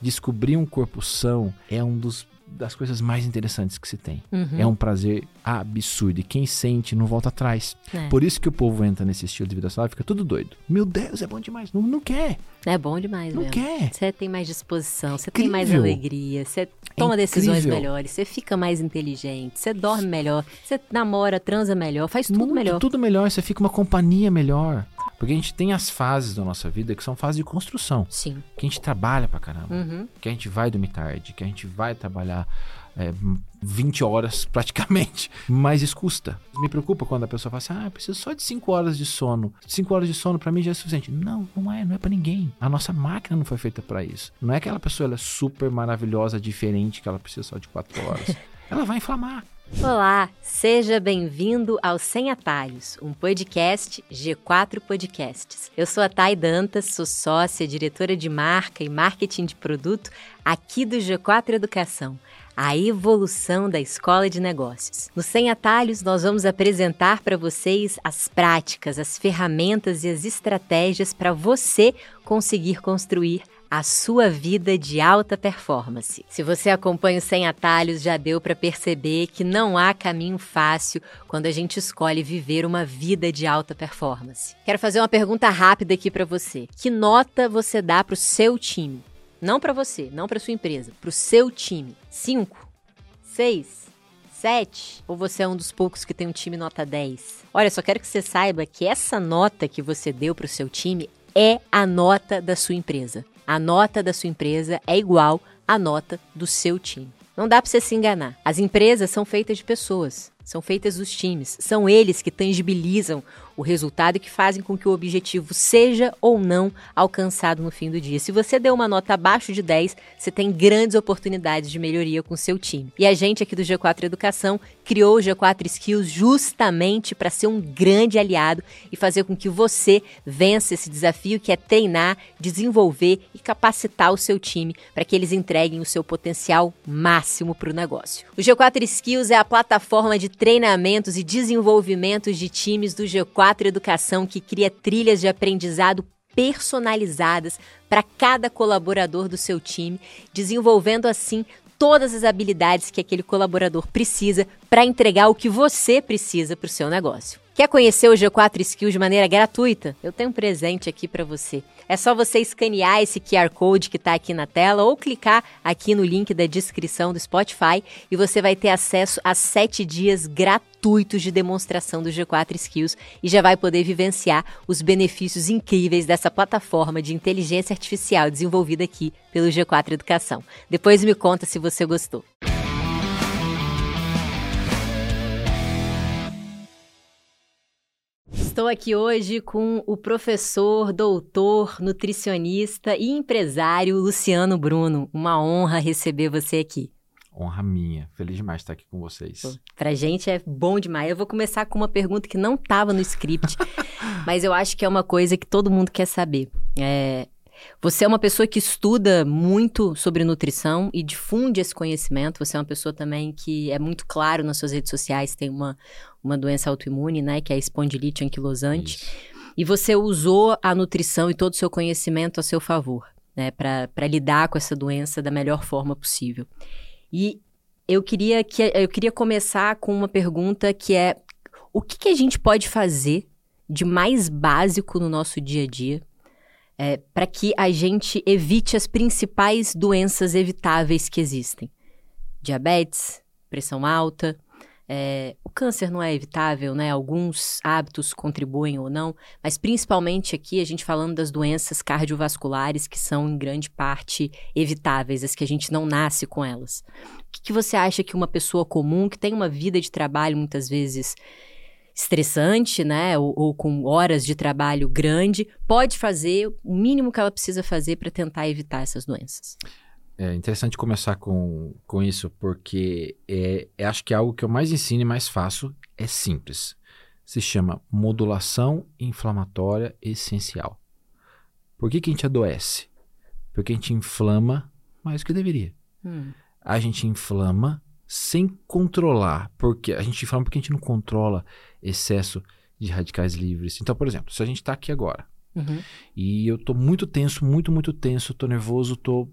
descobrir um corpo são é um dos das coisas mais interessantes que se tem. Uhum. É um prazer absurdo. E quem sente não volta atrás. É. Por isso que o povo entra nesse estilo de vida saudável e fica tudo doido. Meu Deus, é bom demais. Não, não quer. É bom demais Não mesmo. quer. Você tem mais disposição, você tem mais alegria, você toma decisões incrível. melhores, você fica mais inteligente, você dorme melhor, você namora, transa melhor, faz tudo Muito, melhor. Tudo melhor. Você fica uma companhia melhor. Porque a gente tem as fases da nossa vida que são fases de construção. Sim. Que a gente trabalha pra caramba. Uhum. Que a gente vai dormir tarde. Que a gente vai trabalhar é, 20 horas praticamente. Mas isso custa. Me preocupa quando a pessoa fala assim: ah, eu preciso só de 5 horas de sono. 5 horas de sono pra mim já é suficiente. Não, não é. Não é pra ninguém. A nossa máquina não foi feita pra isso. Não é que aquela pessoa ela é super maravilhosa, diferente, que ela precisa só de 4 horas. ela vai inflamar. Olá, seja bem-vindo ao Sem Atalhos, um podcast G4 Podcasts. Eu sou a Thay Dantas, sou sócia, diretora de marca e marketing de produto aqui do G4 Educação, a evolução da escola de negócios. No Sem Atalhos, nós vamos apresentar para vocês as práticas, as ferramentas e as estratégias para você conseguir construir a sua vida de alta performance. Se você acompanha o Sem Atalhos, já deu para perceber que não há caminho fácil quando a gente escolhe viver uma vida de alta performance. Quero fazer uma pergunta rápida aqui para você. Que nota você dá para o seu time? Não para você, não para sua empresa, para o seu time. 5, 6, 7? Ou você é um dos poucos que tem um time nota 10? Olha, só quero que você saiba que essa nota que você deu para o seu time é a nota da sua empresa. A nota da sua empresa é igual à nota do seu time. Não dá para você se enganar. As empresas são feitas de pessoas, são feitas dos times. São eles que tangibilizam o resultado e que fazem com que o objetivo seja ou não alcançado no fim do dia. Se você deu uma nota abaixo de 10, você tem grandes oportunidades de melhoria com seu time. E a gente aqui do G4 Educação criou o G4 Skills justamente para ser um grande aliado e fazer com que você vença esse desafio que é treinar, desenvolver e capacitar o seu time para que eles entreguem o seu potencial máximo para o negócio. O G4 Skills é a plataforma de treinamentos e desenvolvimentos de times do G4 Educação que cria trilhas de aprendizado personalizadas para cada colaborador do seu time, desenvolvendo assim todas as habilidades que aquele colaborador precisa para entregar o que você precisa para o seu negócio. Quer conhecer o G4 Skills de maneira gratuita? Eu tenho um presente aqui para você. É só você escanear esse QR Code que está aqui na tela ou clicar aqui no link da descrição do Spotify e você vai ter acesso a sete dias gratuitos de demonstração do G4 Skills e já vai poder vivenciar os benefícios incríveis dessa plataforma de inteligência artificial desenvolvida aqui pelo G4 Educação. Depois me conta se você gostou. Estou aqui hoje com o professor, doutor, nutricionista e empresário Luciano Bruno. Uma honra receber você aqui. Honra minha. Feliz demais de estar aqui com vocês. Pô, Pra gente é bom demais. Eu vou começar com uma pergunta que não estava no script, mas eu acho que é uma coisa que todo mundo quer saber. É, você é uma pessoa que estuda muito sobre nutrição e difunde esse conhecimento. Você é uma pessoa também que é muito claro nas suas redes sociais, tem uma, uma doença autoimune, né, que é a espondilite anquilosante. Isso. E você usou a nutrição e todo o seu conhecimento a seu favor, né, para lidar com essa doença da melhor forma possível. E eu queria, que, eu queria começar com uma pergunta que é: o que, que a gente pode fazer de mais básico no nosso dia a dia é, para que a gente evite as principais doenças evitáveis que existem? Diabetes, pressão alta. É, o câncer não é evitável, né? Alguns hábitos contribuem ou não, mas principalmente aqui a gente falando das doenças cardiovasculares que são em grande parte evitáveis, as que a gente não nasce com elas. O que, que você acha que uma pessoa comum, que tem uma vida de trabalho muitas vezes estressante, né, ou, ou com horas de trabalho grande, pode fazer o mínimo que ela precisa fazer para tentar evitar essas doenças? É interessante começar com, com isso, porque é, é, acho que é algo que eu mais ensino e mais faço é simples. Se chama modulação inflamatória essencial. Por que, que a gente adoece? Porque a gente inflama mais do que deveria. Hum, A gente inflama sem controlar. Porque a gente inflama porque a gente não controla excesso de radicais livres. Então, por exemplo, se a gente está aqui agora uhum, e eu tô muito tenso, muito, muito tenso, tô nervoso, tô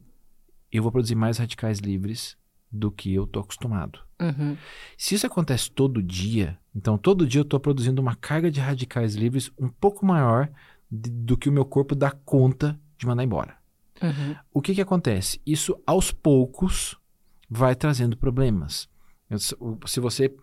eu vou produzir mais radicais livres do que eu estou acostumado. Uhum. Se isso acontece todo dia, então todo dia eu estou produzindo uma carga de radicais livres um pouco maior de, do que o meu corpo dá conta de mandar embora. Uhum. O que, que acontece? Isso aos poucos vai trazendo problemas. Se você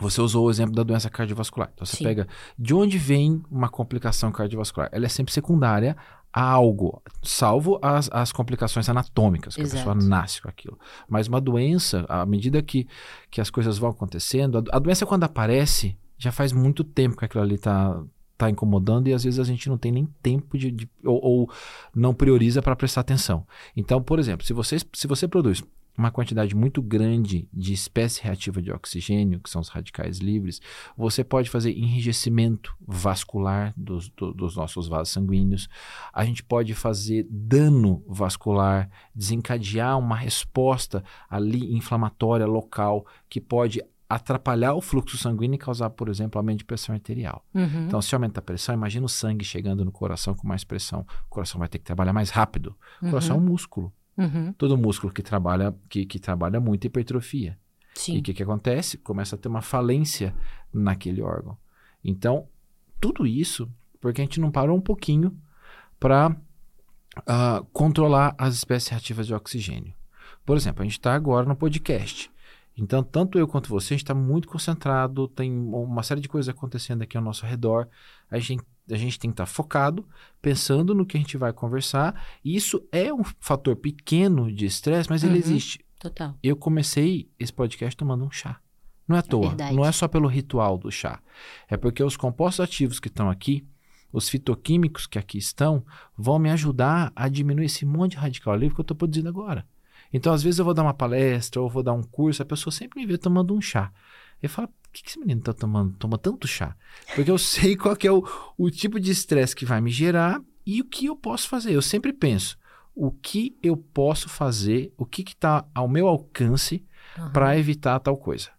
você usou o exemplo da doença cardiovascular. Então você Sim. pega de onde vem uma complicação cardiovascular? Ela é sempre secundária a algo, salvo as, as complicações anatômicas, que Exato. a pessoa nasce com aquilo. Mas uma doença, à medida que, que as coisas vão acontecendo, a, a doença quando aparece, já faz muito tempo que aquilo ali está tá incomodando e às vezes a gente não tem nem tempo de, de- ou, ou não prioriza para prestar atenção. Então, por exemplo, se você, se você produz uma quantidade muito grande de espécie reativa de oxigênio, que são os radicais livres, você pode fazer enrijecimento vascular dos, do- dos nossos vasos sanguíneos. A gente pode fazer dano vascular, desencadear uma resposta ali inflamatória local que pode atrapalhar o fluxo sanguíneo e causar, por exemplo, aumento de pressão arterial. Uhum. Então, se aumenta a pressão, imagina o sangue chegando no coração com mais pressão. O coração vai ter que trabalhar mais rápido. O coração é um músculo. Uhum. Todo músculo que trabalha, que, que trabalha muito hipertrofia. E Sim. o que, que acontece? Começa a ter uma falência naquele órgão. Então, tudo isso porque a gente não parou um pouquinho para controlar as espécies reativas de oxigênio. Por exemplo, a gente está agora no podcast. Então, tanto eu quanto você, a gente está muito concentrado, tem uma série de coisas acontecendo aqui ao nosso redor. A gente, a gente tem que estar focado, pensando no que a gente vai conversar. E isso é um fator pequeno de estresse, mas ele Uhum. existe. Total. Eu comecei esse podcast tomando um chá. Não é à toa. verdade. Não é só pelo ritual do chá. É porque os compostos ativos que estão aqui, os fitoquímicos que aqui estão, vão me ajudar a diminuir esse monte de radical livre que eu estou produzindo agora. Então, às vezes, eu vou dar uma palestra ou vou dar um curso, a pessoa sempre me vê tomando um chá. Eu falo, por que que esse menino está tomando toma tanto chá? Porque eu sei qual é o, o tipo de estresse que vai me gerar e o que eu posso fazer. Eu sempre penso, o que eu posso fazer, o que está ao meu alcance Aham. para evitar tal coisa.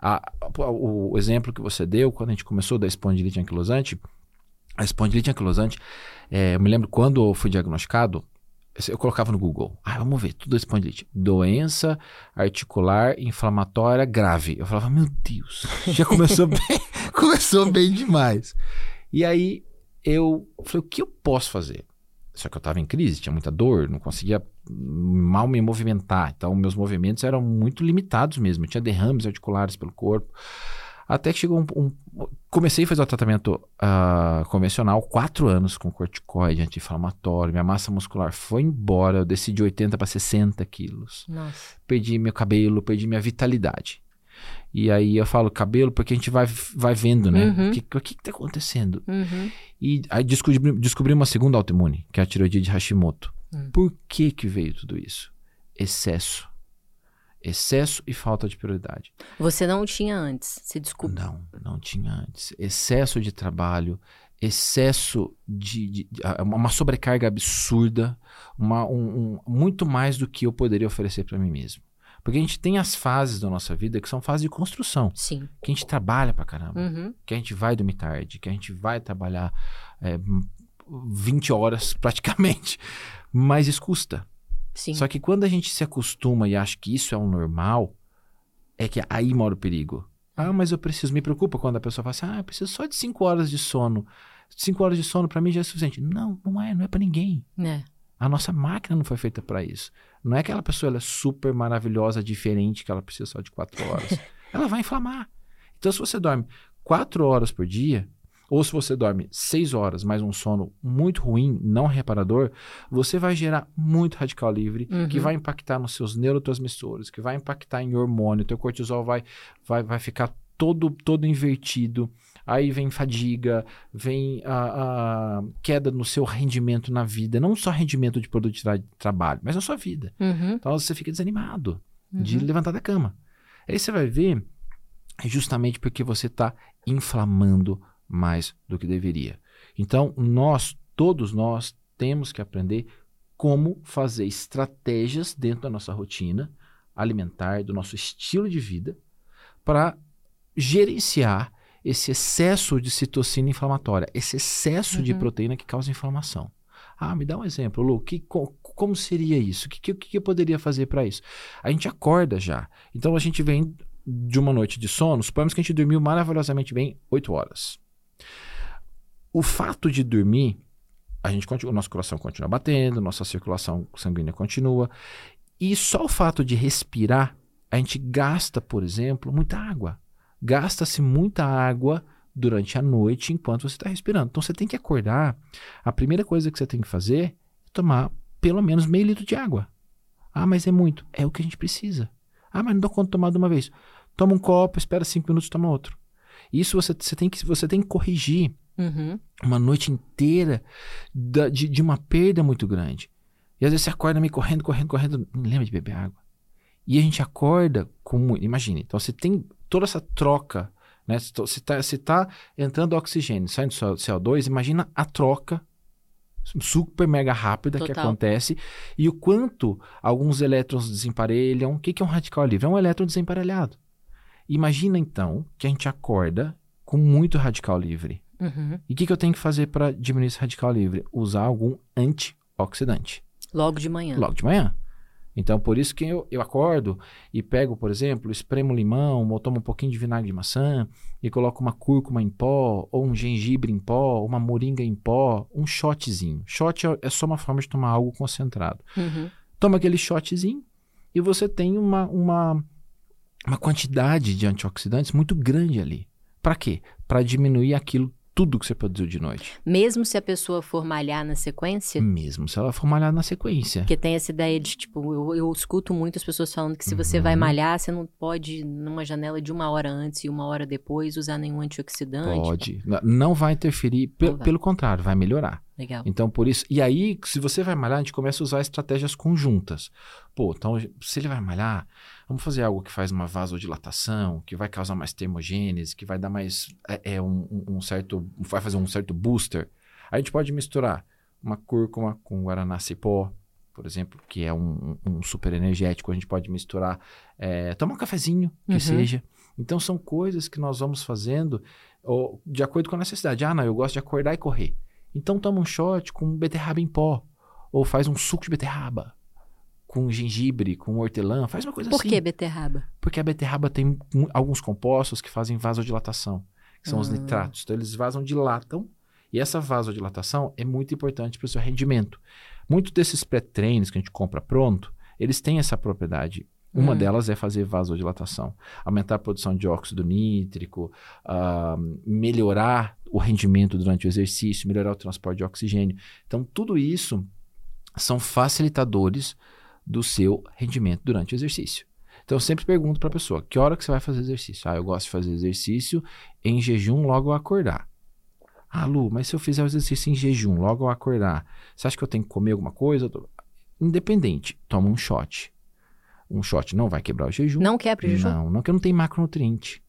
A- o, o exemplo que você deu, quando a gente começou da espondilite anquilosante, a espondilite anquilosante, é, eu me lembro quando eu fui diagnosticado, eu colocava no Google, ah, vamos ver, tudo espondilite. Doença articular inflamatória grave. Eu falava, meu Deus, já começou bem, começou bem demais. E aí eu falei, o que eu posso fazer? Só que eu estava em crise, tinha muita dor, não conseguia mal me movimentar. Então, meus movimentos eram muito limitados mesmo. Eu tinha derrames articulares pelo corpo. Até que chegou um. um- comecei a fazer o tratamento ah, convencional, quatro anos com corticoide, anti-inflamatório. Minha massa muscular foi embora. Eu desci de 80 para 60 quilos. Nossa. Perdi meu cabelo, perdi minha vitalidade. E aí eu falo cabelo porque a gente vai, vai vendo, né? Uhum. O que, o que tá acontecendo? Uhum. E aí descobri, descobri uma segunda autoimune, que é a tiroidite de Hashimoto. Hum. Por que que veio tudo isso? Excesso. Excesso e falta de prioridade. Você não tinha antes, se desculpa. Não, não tinha antes. Excesso de trabalho, excesso de, de- de- ah, uma sobrecarga absurda, uma, um, um- muito mais do que eu poderia oferecer para mim mesmo. Porque a gente tem as fases da nossa vida que são fases de construção, Sim. que a gente trabalha pra caramba Uhum. que a gente vai dormir tarde, que a gente vai trabalhar é, 20 horas praticamente, mas isso custa. Sim. Só que quando a gente se acostuma e acha que isso é o normal, é que aí mora o perigo. Ah, mas eu preciso, me preocupa quando a pessoa fala assim, ah, eu preciso só de 5 horas de sono. 5 horas de sono pra mim já é suficiente. Não, não é, não é pra ninguém. É. A nossa máquina não foi feita pra isso. Não é que aquela pessoa ela é super maravilhosa, diferente, que ela precisa só de 4 horas. ela vai inflamar. Então, se você dorme 4 horas por dia, ou se você dorme 6 horas, mas um sono muito ruim, não reparador, você vai gerar muito radical livre, Uhum. que vai impactar nos seus neurotransmissores, que vai impactar em hormônio, teu cortisol vai, vai, vai ficar todo, todo invertido. Aí vem fadiga, vem a, a queda no seu rendimento na vida, não só rendimento de produtividade de trabalho, mas na sua vida. Uhum. Então você fica desanimado de Uhum. levantar da cama. Aí você vai ver justamente porque você está inflamando mais do que deveria. Então nós, todos nós, temos que aprender como fazer estratégias dentro da nossa rotina alimentar, do nosso estilo de vida, para gerenciar esse excesso de citocina inflamatória, esse excesso de Uhum. proteína que causa inflamação. Ah, me dá um exemplo, Lu. Que, co, como seria isso? O que, que, que eu poderia fazer para isso? A gente acorda já. Então a gente vem de uma noite de sono, suponhamos que a gente dormiu maravilhosamente bem 8 horas. O fato de dormir, a gente continua, o nosso coração continua batendo, nossa circulação sanguínea continua. E só o fato de respirar, a gente gasta, por exemplo, muita água. Gasta-se muita água durante a noite enquanto você está respirando. Então você tem que acordar. A primeira coisa que você tem que fazer é tomar pelo menos meio litro de água. Ah, mas é muito. É o que a gente precisa. Ah, mas não dou conta de tomar de uma vez. Toma um copo, espera cinco minutos, toma outro. Isso você, você, tem, que, você tem que corrigir Uhum. uma noite inteira da- de, de uma perda muito grande. E às vezes você acorda meio correndo, correndo, correndo, não lembra de beber água. E a gente acorda com. Imagine, então você tem toda essa troca, né? Você está você tá entrando oxigênio, saindo CO2, imagina a troca super mega rápida que Total. acontece e o quanto alguns elétrons desemparelham. O que que é um radical livre? É um elétron desemparelhado. Imagina então que a gente acorda com muito radical livre. Uhum. E o que, que eu tenho que fazer para diminuir esse radical livre? Usar algum antioxidante. Logo de manhã. Logo de manhã. Então, por isso que eu, eu acordo e pego, por exemplo, espremo limão, ou tomo um pouquinho de vinagre de maçã e coloco uma cúrcuma em pó, ou um gengibre em pó, uma moringa em pó, um shotzinho. Shot é- é só uma forma de tomar algo concentrado. Uhum. Toma aquele shotzinho e você tem uma, uma, uma quantidade de antioxidantes muito grande ali. Para quê? Para diminuir aquilo tudo que você produziu de noite. Mesmo se a pessoa for malhar na sequência, Mesmo se ela for malhar na sequência. porque tem essa ideia de, tipo, eu, eu escuto muitas pessoas falando que se você vai Uhum. malhar, você não pode, numa janela de uma hora antes e uma hora depois, usar nenhum antioxidante. Pode. Não vai interferir, pe- Não vai. pelo contrário, vai melhorar. Legal. Então, por isso. E aí, se você vai malhar, a gente começa a usar estratégias conjuntas. Pô, então, se ele vai malhar, vamos fazer algo que faz uma vasodilatação, que vai causar mais termogênese, que vai dar mais. É, é um, um- certo. Vai fazer um certo booster. A gente pode misturar uma cúrcuma com guaraná cipó, por exemplo, que é um, um super energético. A gente pode misturar. É, tomar um cafezinho, que Uhum. seja. Então, são coisas que nós vamos fazendo ó, de acordo com a necessidade. Ah, não, eu gosto de acordar e correr. Então toma um shot com beterraba em pó. Ou faz um suco de beterraba. Com gengibre, com hortelã. Faz uma coisa Por assim. que beterraba? Porque a beterraba tem alguns compostos que fazem vasodilatação. Que são os Ah. nitratos. Então eles vasodilatam. E essa vasodilatação é muito importante para o seu rendimento. Muitos desses pré-treinos que a gente compra pronto, eles têm essa propriedade. Uma Hum. delas é fazer vasodilatação, aumentar a produção de óxido nítrico, ah, melhorar o rendimento durante o exercício, melhorar o transporte de oxigênio. Então, tudo isso são facilitadores do seu rendimento durante o exercício. Então, eu sempre pergunto para a pessoa: que hora que você vai fazer exercício? Ah, eu gosto de fazer exercício em jejum logo ao acordar. Ah, Lu, mas se eu fizer o exercício em jejum logo ao acordar, você acha que eu tenho que comer alguma coisa? Independente, toma um shot. Um shot não vai quebrar o jejum. Não quebra o jejum? Não, não que não tem macronutriente.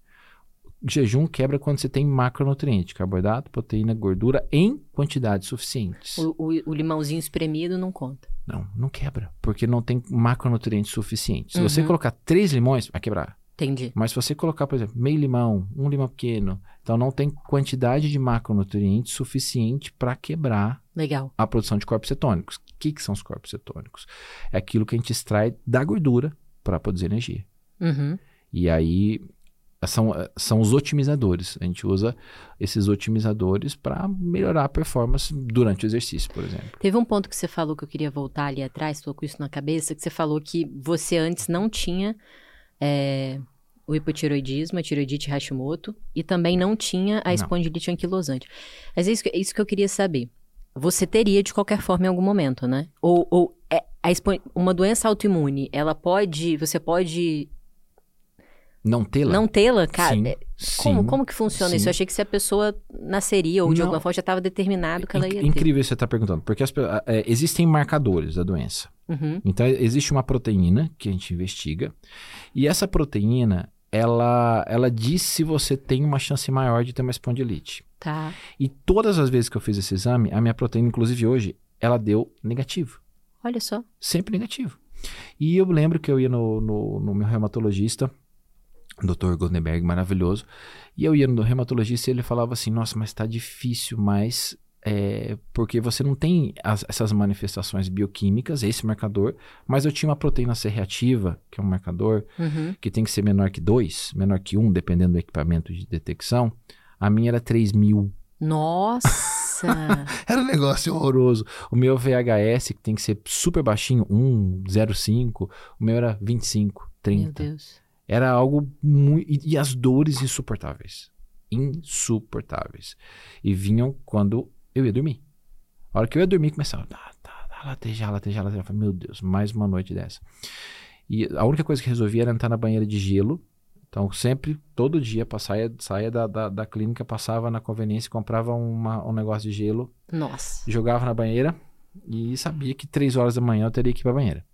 Jejum quebra quando você tem macronutriente, carboidrato, proteína, gordura em quantidades suficientes. O, o- o limãozinho espremido não conta. Não, não quebra, porque não tem macronutrientes suficientes. Se você Uhum. colocar três limões, vai quebrar. Entendi. Mas se você colocar, por exemplo, meio limão, um limão pequeno, então não tem quantidade de macronutrientes suficiente para quebrar Legal. a produção de corpos cetônicos. O que, que são os corpos cetônicos? É aquilo que a gente extrai da gordura para produzir energia. Uhum. E aí são, eh, são os otimizadores. A gente usa esses otimizadores para melhorar a performance durante o exercício, por exemplo. Teve um ponto que você falou que eu queria voltar ali atrás, tô com isso na cabeça, que você falou que você antes não tinha é, o hipotiroidismo, a tiroidite Hashimoto, e também não tinha a Não. espondilite anquilosante. Mas é isso, que, é isso que eu queria saber. Você teria de qualquer forma em algum momento, né? Ou, ou é, a uma doença autoimune, ela pode, você pode Não tê-la? não tê-la, cara? Sim, É, sim, Como, como que funciona isso? sim. Eu achei que se a pessoa nasceria ou de Não. alguma forma já estava determinado que ela Inc- ia ter. Incrível isso que você está perguntando, porque as eh, existem marcadores da doença. Uhum. Então, existe uma proteína que a gente investiga, e essa proteína, ela, ela diz se você tem uma chance maior de ter uma espondilite. Tá. E todas as vezes que eu fiz esse exame, a minha proteína, inclusive hoje, ela deu negativo. Olha só. Sempre negativo. E eu lembro que eu ia no, no, no meu reumatologista, Dr. Goldenberg, maravilhoso, e eu ia no reumatologista e ele falava assim, nossa, mas tá difícil, mas é, porque você não tem as, essas manifestações bioquímicas, esse marcador, mas eu tinha uma proteína C reativa, que é um marcador Uhum. que tem que ser menor que 2, menor que 1, um, dependendo do equipamento de detecção. A minha era 3 mil. Nossa! Era um negócio horroroso. O meu VHS, que tem que ser super baixinho, 1, 0,5, o meu era 25, 30. Meu Deus. Era algo muito. E, e as dores insuportáveis. Insuportáveis. E vinham quando eu ia dormir. A hora que eu ia dormir, começava. Tá, tá, tá, latejar, latejar, latejar. Eu falei, meu Deus, mais uma noite dessa. E a única coisa que resolvia era entrar na banheira de gelo. Então, sempre, todo dia, saia, saia da, da, da clínica, passava na conveniência, comprava uma, um negócio de gelo, Nossa. jogava na banheira e sabia que três horas da manhã eu teria que ir pra banheira.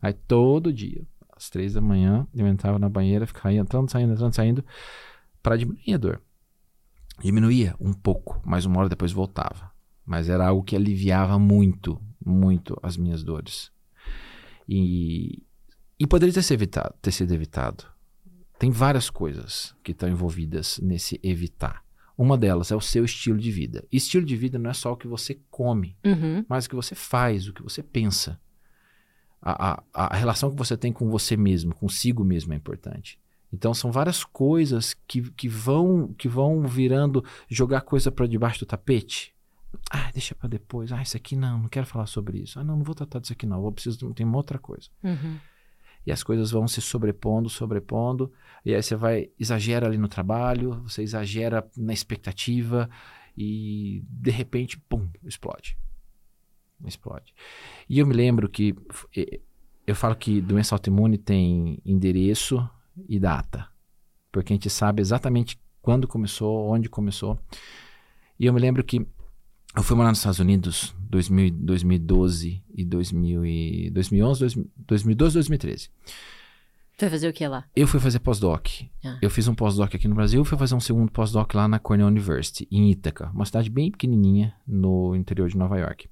Aí todo dia, às três da manhã, eu entrava na banheira, ficava entrando, saindo, entrando, saindo, para diminuir a dor. Diminuía um pouco, mas uma hora depois voltava. Mas era algo que aliviava muito, muito as minhas dores. E, e poderia ter, sido evitado, ter sido evitado. Tem várias coisas que estão envolvidas nesse evitar. Uma delas é o seu estilo de vida. E estilo de vida não é só o que você come, Uhum. mas o que você faz, o que você pensa. A, a, a relação que você tem com você mesmo, consigo mesmo é importante. Então são várias coisas que, que vão que vão virando jogar coisa para debaixo do tapete. Ah, deixa para depois. Ah, isso aqui não, não quero falar sobre isso. Ah, não, não vou tratar disso aqui não. Vou preciso tem uma outra coisa. Uhum. E as coisas vão se sobrepondo, sobrepondo. E aí você vai, exagera ali no trabalho, você exagera na expectativa e de repente, pum, explode. Explode. E eu me lembro que eu falo que doença autoimune tem endereço e data. Porque a gente sabe exatamente quando começou, onde começou. E eu me lembro que eu fui morar nos Estados Unidos 2000, 2012 e 2000 e 2011, 2000, 2012 2013. Tu vai fazer o que lá? Eu fui fazer pós-doc. Ah. Eu fiz um pós-doc aqui no Brasil, fui fazer um segundo pós-doc lá na Cornell University, em Ítaca, uma cidade bem pequenininha no interior de Nova York.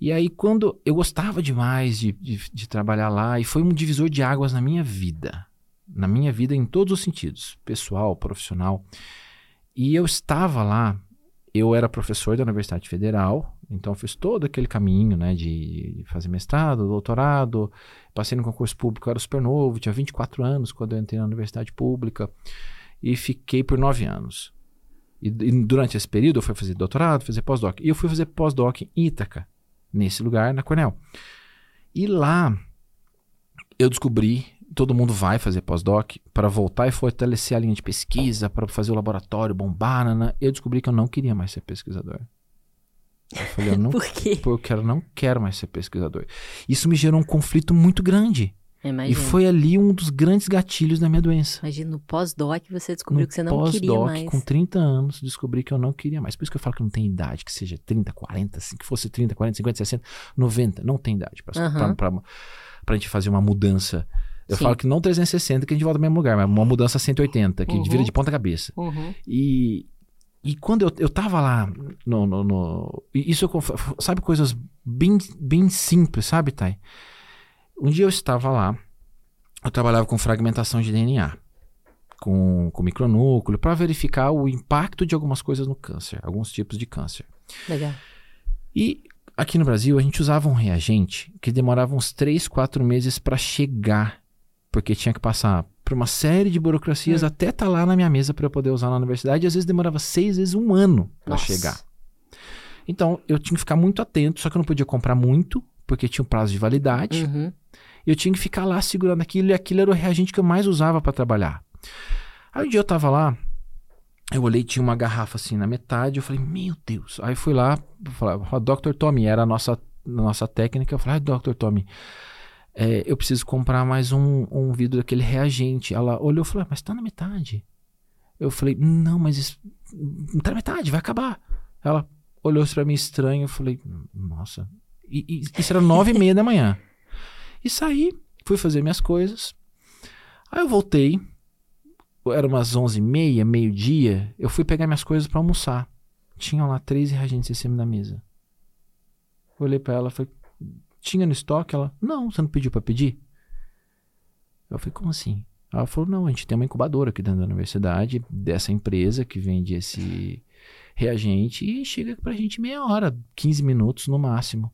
E aí, quando eu gostava demais de, de, de trabalhar lá, e foi um divisor de águas na minha vida. Na minha vida, em todos os sentidos, pessoal, profissional. E eu estava lá, eu era professor da Universidade Federal, então fiz todo aquele caminho, né, de fazer mestrado, doutorado, passei no concurso público, eu era super novo, tinha 24 anos quando eu entrei na universidade pública e fiquei por nove anos. E, e durante esse período eu fui fazer doutorado, fazer pós-doc. E eu fui fazer pós-doc em Ítaca, nesse lugar, na Cornell. E lá eu descobri, todo mundo vai fazer pós-doc para voltar e fortalecer a linha de pesquisa, para fazer o laboratório, bombar, nana. eu descobri que eu não queria mais ser pesquisador. Eu falei, eu não Por quê? porque eu não quero mais ser pesquisador. Isso me gerou um conflito muito grande. Imagina. E foi ali um dos grandes gatilhos da minha doença. Imagina, no pós-doc você descobriu no que você não queria pós-doc, mais. com 30 anos, descobri que eu não queria mais. Por isso que eu falo que não tem idade, que seja 30, 40, assim, que fosse 30, 40, 50, 60, 90. Não tem idade pra, Aham. pra, pra, pra gente fazer uma mudança. Eu Sim. falo que não 360, que a gente volta ao mesmo lugar, mas uma mudança 180, que Uhum. vira de ponta cabeça. Uhum. E, e quando eu, eu tava lá, no, no, no- isso eu sabe, coisas bem, bem simples, sabe, Thay? Um dia eu estava lá, eu trabalhava com fragmentação de DNA, com, com micronúcleo, para verificar o impacto de algumas coisas no câncer, alguns tipos de câncer. Legal. E aqui no Brasil a gente usava um reagente que demorava uns 3, 4 meses para chegar, porque tinha que passar por uma série de burocracias Hum. até estar lá na minha mesa para eu poder usar na universidade, e às vezes demorava seis vezes um ano para chegar. Então eu tinha que ficar muito atento, só que eu não podia comprar muito, porque tinha um prazo de validade. Uhum. E eu tinha que ficar lá segurando aquilo, e aquilo era o reagente que eu mais usava para trabalhar. Aí um dia eu tava lá, eu olhei, tinha uma garrafa assim na metade, eu falei, meu Deus. Aí fui lá, falei, Dr. Tommy, era a nossa, nossa técnica, eu falei, ah, Dr. Tommy, é, eu preciso comprar mais um, um vidro daquele reagente. Ela olhou e falou, "Ah, mas tá na metade. Eu falei, não, mas isso, não tá na metade, vai acabar. Ela olhou pra mim estranho, eu falei, nossa. E, e isso era nove e meia da manhã. E saí, fui fazer minhas coisas. Aí eu voltei, era umas onze e meia, meio-dia, eu fui pegar minhas coisas pra almoçar. Tinham lá três reagentes em cima da mesa. Olhei pra ela, falei, tinha no estoque? Ela, não, você não pediu pra pedir? Eu falei, como assim? Ela falou, não, a gente tem uma incubadora aqui dentro da universidade, dessa empresa que vende esse reagente e chega pra gente meia hora, 15 minutos no máximo.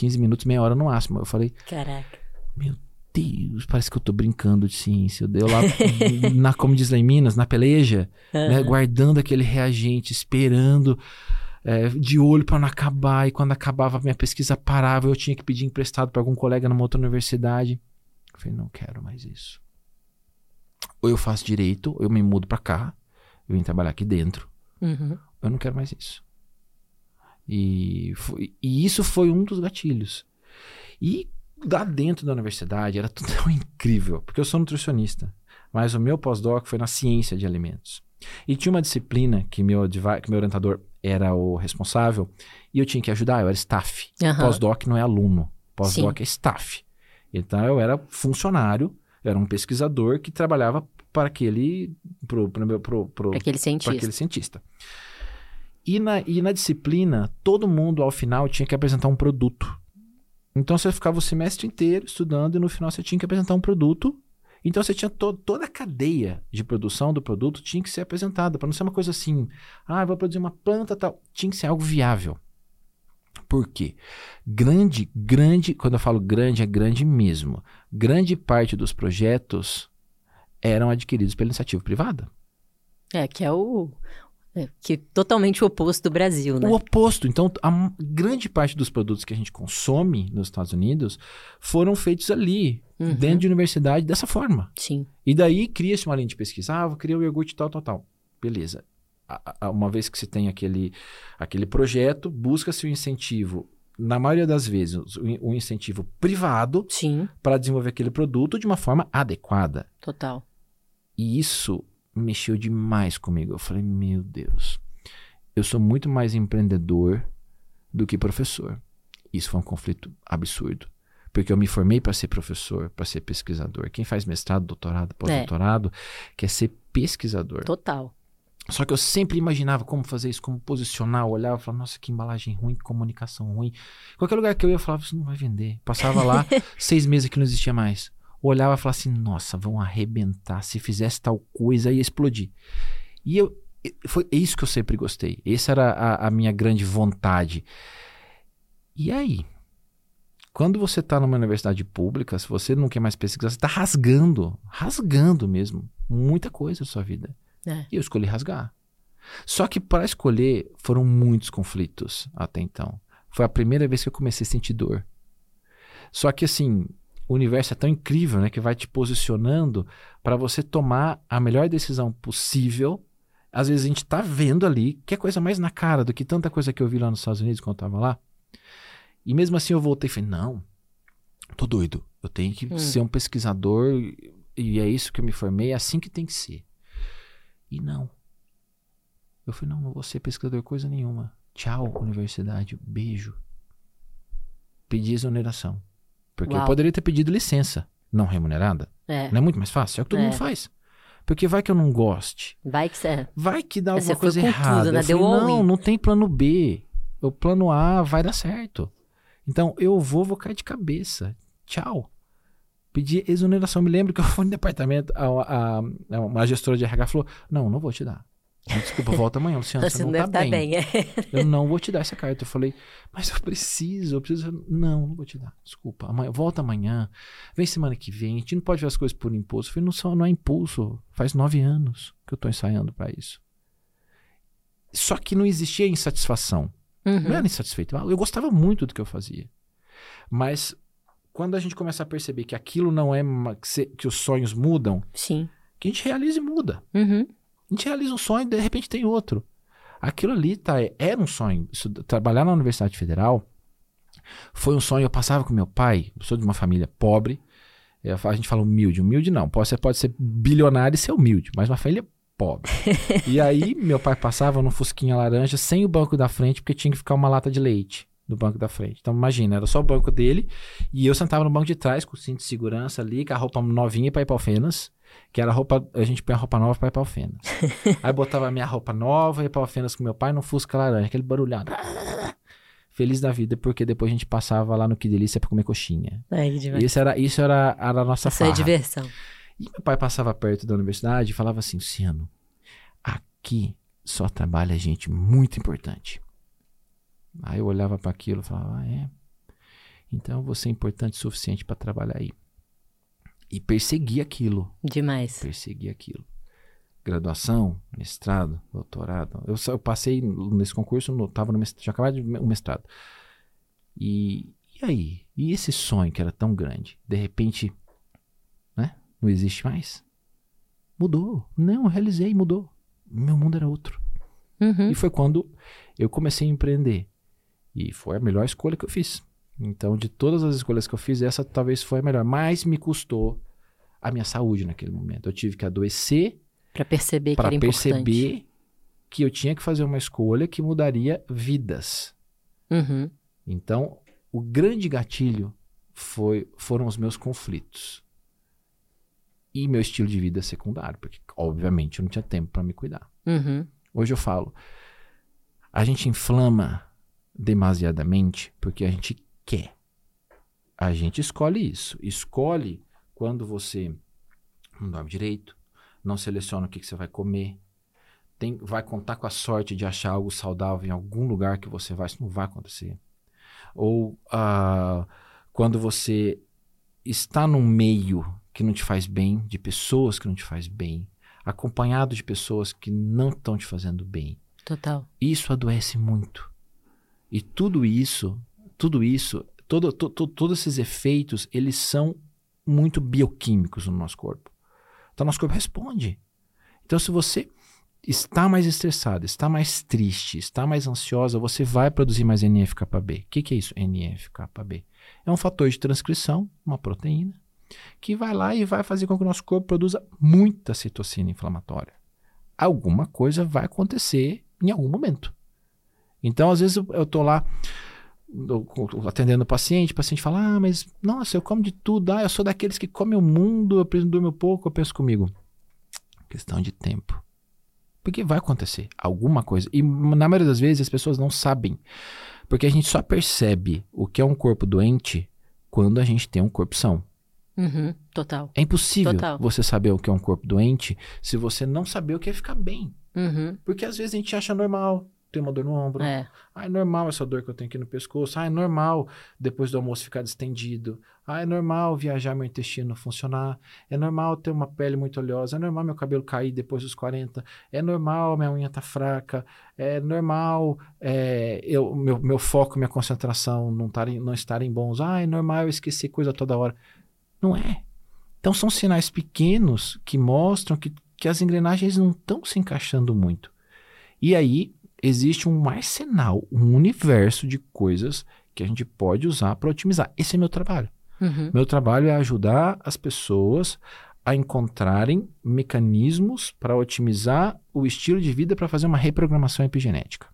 15 minutos, meia hora no máximo. Eu falei, Caraca. meu Deus, parece que eu tô brincando de ciência. Eu lá, na, como diz lá em Minas, na peleja, né, guardando aquele reagente, esperando, é, de olho para não acabar. E quando acabava, minha pesquisa parava, eu tinha que pedir emprestado para algum colega numa outra universidade. Eu falei, não quero mais isso. Ou eu faço direito, ou eu me mudo para cá, eu vim trabalhar aqui dentro. Uhum. Eu não quero mais isso. E, foi- e isso foi um dos gatilhos. E lá dentro da universidade era tudo tão incrível, porque eu sou nutricionista, mas o meu pós-doc foi na ciência de alimentos. E tinha uma disciplina que meu, que meu orientador era o responsável e eu tinha que ajudar, eu era staff. Aham. Pós-doc não é aluno, pós-doc é staff. Então eu era funcionário, eu era um pesquisador que trabalhava para aquele, pro, pro, pro, pro, Aquele para cientista. aquele cientista. E na, e na disciplina, todo mundo ao final tinha que apresentar um produto. Então você ficava o semestre inteiro estudando e no final você tinha que apresentar um produto. Então você tinha to- toda a cadeia de produção do produto tinha que ser apresentada, para não ser uma coisa assim, ah, vou produzir uma planta tal. Tinha que ser algo viável. Por quê? Grande, grande, quando eu falo grande, é grande mesmo. Grande parte dos projetos eram adquiridos pela iniciativa privada. É, que é o. é, que é totalmente o oposto do Brasil, né? O oposto. Então, a grande parte dos produtos que a gente consome nos Estados Unidos foram feitos ali, Uhum. dentro de universidade, dessa forma. Sim. E daí cria-se uma linha de pesquisa. Ah, vou criar o iogurte tal, tal, tal. Beleza. A- a- Uma vez que se tem aquele, aquele projeto, busca-se o incentivo, na maioria das vezes, o incentivo privado Sim, para desenvolver aquele produto de uma forma adequada. total. E isso mexeu demais comigo. Eu falei, meu Deus, eu sou muito mais empreendedor do que professor. Isso foi um conflito absurdo. Porque eu me formei para ser professor, para ser pesquisador. Quem faz mestrado, doutorado, pós-doutorado, quer ser pesquisador. Total. Só que eu sempre imaginava como fazer isso, como posicionar, eu olhava e falava, nossa, que embalagem ruim, que comunicação ruim. Qualquer lugar que eu ia, eu falava, isso não vai vender. Passava lá, seis meses que não existia mais. Olhava e falava assim, nossa, vão arrebentar. Se fizesse tal coisa, ia explodir. E eu, foi isso que eu sempre gostei. Essa era a, a minha grande vontade. E aí? Quando você está numa universidade pública, se você não quer mais pesquisar, você está rasgando, rasgando mesmo, muita coisa na sua vida. É. E eu escolhi rasgar. Só que para escolher foram muitos conflitos até então. Foi a primeira vez que eu comecei a sentir dor. Só que assim, o universo é tão incrível, né, que vai te posicionando para você tomar a melhor decisão possível. Às vezes a gente tá vendo ali que é coisa mais na cara do que tanta coisa que eu vi lá nos Estados Unidos quando eu tava lá. E mesmo assim eu voltei e falei: "Não, tô doido. Eu tenho que Hum. ser um pesquisador e- e é isso que eu me formei, é assim que tem que ser". E não. Eu falei, não, não vou ser pesquisador coisa nenhuma. Tchau, universidade. Beijo. Pedi exoneração. Porque eu Uau. poderia ter pedido licença não remunerada. É. Não é muito mais fácil? É o que todo É. mundo faz. Porque vai que eu não goste. Vai que você. Vai que dá alguma coisa errada. tudo, né? Eu falei, não, não tem plano B. O plano A vai dar certo. Então eu vou, vou cair de cabeça. Tchau. Pedi exoneração. Me lembro que eu fui no departamento, a, a, a, uma gestora de RH falou: Não, não vou te dar. Desculpa, volta amanhã, Luciano. Você, Você não, não tá deve estar bem. bem. é. Eu não vou te dar essa carta. Eu falei, mas eu preciso, eu preciso. Não, não vou te dar. Desculpa. Amanhã, volta amanhã. Vem semana que vem. A gente não pode ver as coisas por impulso. Eu falei, não, só- não é impulso. Faz nove anos que eu tô ensaiando para isso. Só que não existia insatisfação. Não Uhum. era insatisfeito. Eu gostava muito do que eu fazia. Mas quando a gente começa a perceber que aquilo não é. que, se- que os sonhos mudam, Sim. que a gente realiza e muda. Uhum. A gente realiza um sonho e de repente tem outro. Aquilo ali tá, era um sonho. Isso- trabalhar na Universidade Federal foi um sonho. Eu passava com meu pai, eu sou de uma família pobre. A gente fala humilde. Humilde não. Pode, você pode ser bilionário e ser humilde, mas uma família pobre. e aí, meu pai passava no Fusquinha Laranja sem o banco da frente, porque tinha que ficar uma lata de leite no banco da frente. Então, imagina, era só o banco dele e eu sentava no banco de trás com o cinto de segurança ali, com a roupa novinha para ir para Alfenas. Que era a roupa, a gente põe a roupa nova pra ir pra Alfenas. Aí botava a minha roupa nova, ia pra Alfenas com meu pai no Fusca laranja, aquele barulhado. Feliz da vida, porque depois a gente passava lá no Que Delícia pra comer coxinha. Ai, que. Isso era, isso era, era a nossa Essa é farra. diversão. E meu pai passava perto da universidade e falava assim, Luciano, aqui só trabalha gente muito importante. Aí eu olhava para aquilo e falava, ah, é. Então você é importante o suficiente para trabalhar aí. E persegui aquilo. Demais. Persegui aquilo. Graduação, mestrado, doutorado. Eu, eu passei nesse concurso, no, tava no mestrado, já acabava o mestrado. E, e aí? E esse sonho que era tão grande? De repente, né? Não existe mais? Mudou. Não, realizei, mudou. Meu mundo era outro. Uhum. E foi quando eu comecei a empreender. E foi a melhor escolha que eu fiz. Então, de todas as escolhas que eu fiz, essa talvez foi a melhor. Mas me custou a minha saúde naquele momento. Eu tive que adoecer Para perceber que era importante. perceber que eu tinha que fazer uma escolha que mudaria vidas. Uhum. Então, o grande gatilho foi, foram os meus conflitos. E meu estilo de vida secundário, porque, obviamente, eu não tinha tempo para me cuidar. Uhum. Hoje eu falo, a gente inflama demasiadamente porque a gente quer. A gente escolhe isso. Escolhe quando você não dorme direito, não seleciona o que, que você vai comer, tem, vai contar com a sorte de achar algo saudável em algum lugar que você vai, isso não vai acontecer. Ou ah, quando você está num meio que não te faz bem, de pessoas que não te faz bem, acompanhado de pessoas que não estão te fazendo bem. Total. Isso adoece muito. E tudo isso, tudo isso, todo, to, to- todos esses efeitos, eles são muito bioquímicos no nosso corpo. Então, nosso corpo responde. Então, se você está mais estressado, está mais triste, está mais ansiosa, você vai produzir mais NF-κB. O que, que é isso, NF-κB? É um fator de transcrição, uma proteína, que vai lá e vai fazer com que o nosso corpo produza muita citocina inflamatória. Alguma coisa vai acontecer em algum momento. Então, às vezes, eu- tô lá atendendo o paciente, o paciente fala, ah, mas, nossa, eu como de tudo, ah, eu sou daqueles que comem o mundo, eu preciso dormir pouco, eu penso comigo. Questão de tempo. Porque vai acontecer alguma coisa. E na maioria das vezes as pessoas não sabem. Porque a gente só percebe o que é um corpo doente quando a gente tem um corpo são. Uhum. Total. É impossível Total. você saber o que é um corpo doente se você não saber o que é ficar bem. Uhum. Porque às vezes a gente acha normal ter uma dor no ombro. É. Ah, é normal essa dor que eu tenho aqui no pescoço. Ah, é normal depois do almoço ficar distendido. Ah, é normal viajar meu intestino funcionar. É normal ter uma pele muito oleosa. É normal meu cabelo cair depois dos 40. É normal minha unha tá fraca. É normal é, eu, meu, meu foco, minha concentração não, tarem, não estarem bons. Ah, é normal eu esquecer coisa toda hora. Não é. Então são sinais pequenos que mostram que, que as engrenagens não estão se encaixando muito. E aí existe um arsenal, um universo de coisas que a gente pode usar para otimizar. Esse é meu trabalho. Uhum. Meu trabalho é ajudar as pessoas a encontrarem mecanismos para otimizar o estilo de vida para fazer uma reprogramação epigenética.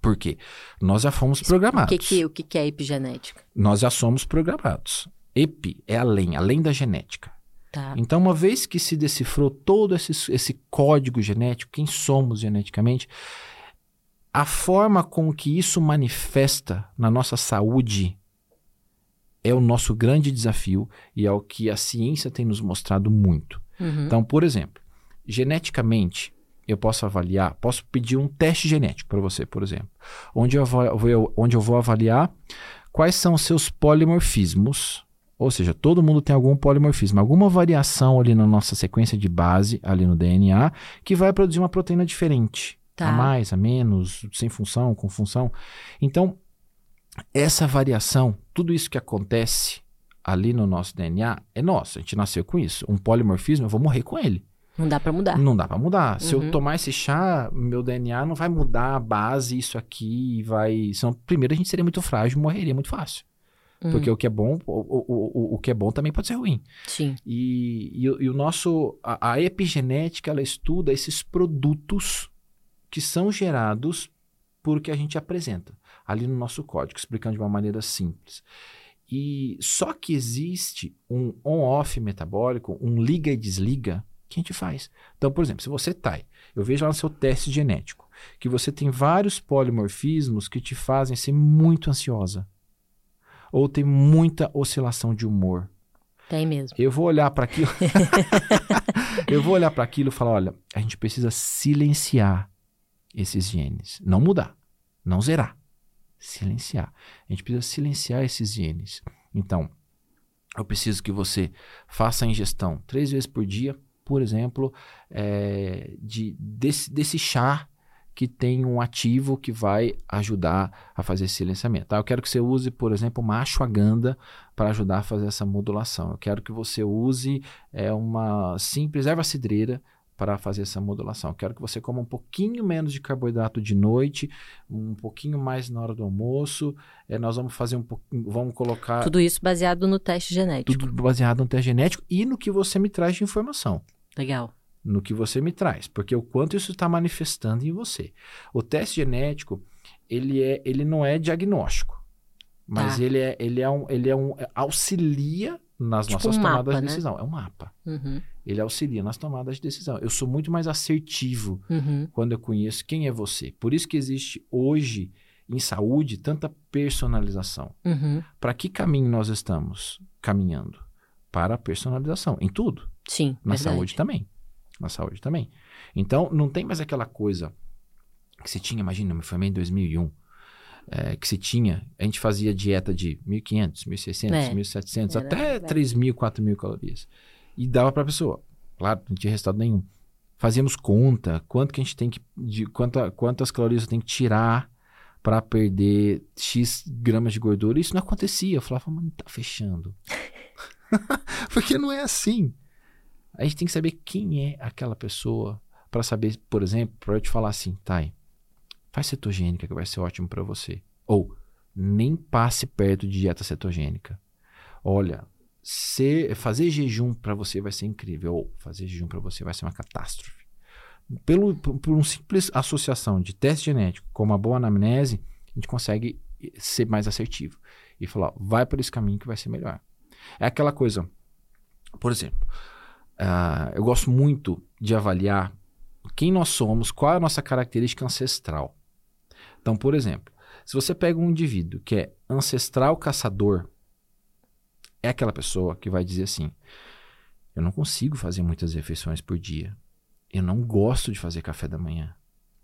Por quê? Nós já fomos O programados. que, que, o que, que é epigenética? Nós já somos programados. Epi é além, além da genética. Tá. Então, uma vez que se decifrou todo esse, esse código genético, quem somos geneticamente, a forma com que isso manifesta na nossa saúde é o nosso grande desafio e é o que a ciência tem nos mostrado muito. Uhum. Então, por exemplo, geneticamente, eu posso avaliar, posso pedir um teste genético para você, por exemplo, onde eu, vou, onde eu vou avaliar quais são os seus polimorfismos, ou seja, todo mundo tem algum polimorfismo, alguma variação ali na nossa sequência de base, ali no DNA, que vai produzir uma proteína diferente. Tá. A mais, a menos, sem função, com função. Então, essa variação, tudo isso que acontece ali no nosso DNA é nosso. A gente nasceu com isso. Um polimorfismo, eu vou morrer com ele. Não dá pra mudar. Não dá pra mudar. Se Uhum. eu tomar esse chá, meu DNA não vai mudar a base, isso aqui vai. Senão, primeiro a gente seria muito frágil morreria muito fácil. Porque o que é bom, o, o, o, o que é bom também pode ser ruim. Sim. E, e, o- e o nosso. A, a epigenética, ela estuda esses produtos que são gerados por que a gente apresenta ali no nosso código, explicando de uma maneira simples. E só que existe um on-off metabólico, um liga e desliga, que a gente faz. Então, por exemplo, se você tá, eu vejo lá no seu teste genético, que você tem vários polimorfismos que te fazem ser muito ansiosa. Ou tem muita oscilação de humor. Tem mesmo. Eu vou olhar para aquilo. Eu vou olhar para aquilo e falar: olha, a gente precisa silenciar esses genes. Não mudar, não zerar. Silenciar. A gente precisa silenciar esses genes. Então, eu preciso que você faça a ingestão três vezes por dia, por exemplo, é, de, desse, desse chá que tem um ativo que vai ajudar a fazer esse silenciamento. Tá? Eu quero que você use, por exemplo, uma ashwagandha para ajudar a fazer essa modulação. Eu quero que você use é, uma simples erva cidreira para fazer essa modulação. Eu quero que você coma um pouquinho menos de carboidrato de noite, um pouquinho mais na hora do almoço. É, nós vamos fazer um pouquinho, vamos colocar tudo isso baseado no teste genético. Tudo baseado no teste genético e no que você me traz de informação. Legal no que você me traz, porque o quanto isso está manifestando em você. O teste genético, ele, é, ele não é diagnóstico, mas tá. ele, é, ele, é um, ele é um auxilia nas tipo nossas um tomadas mapa, de né? decisão. Né? É um mapa. Uhum. Ele auxilia nas tomadas de decisão. Eu sou muito mais assertivo uhum. quando eu conheço quem é você. Por isso que existe hoje em saúde tanta personalização. Uhum. Para que caminho nós estamos caminhando? Para a personalização, em tudo. Sim. Na verdade. saúde também na saúde também. Então, não tem mais aquela coisa que se tinha, imagina, eu me formei em 2001, é, que se tinha, a gente fazia dieta de 1.500, 1.600, é. 1.700, até 3.000, 4.000 calorias. E dava para a pessoa. Claro, não tinha resultado nenhum. Fazíamos conta, quanto que a gente tem que, de, quanta, quantas calorias eu tenho que tirar para perder X gramas de gordura. Isso não acontecia. Eu falava, mano, tá fechando. Porque não é assim. A gente tem que saber quem é aquela pessoa para saber, por exemplo, para eu te falar assim, Thay, faz cetogênica que vai ser ótimo para você. Ou nem passe perto de dieta cetogênica. Olha, se, fazer jejum para você vai ser incrível. Ou fazer jejum para você vai ser uma catástrofe. Pelo, por, por uma simples associação de teste genético com uma boa anamnese, a gente consegue ser mais assertivo e falar, vai por esse caminho que vai ser melhor. É aquela coisa, por exemplo, Uh, eu gosto muito de avaliar quem nós somos, qual é a nossa característica ancestral. Então, por exemplo, se você pega um indivíduo que é ancestral caçador, é aquela pessoa que vai dizer assim: eu não consigo fazer muitas refeições por dia. Eu não gosto de fazer café da manhã.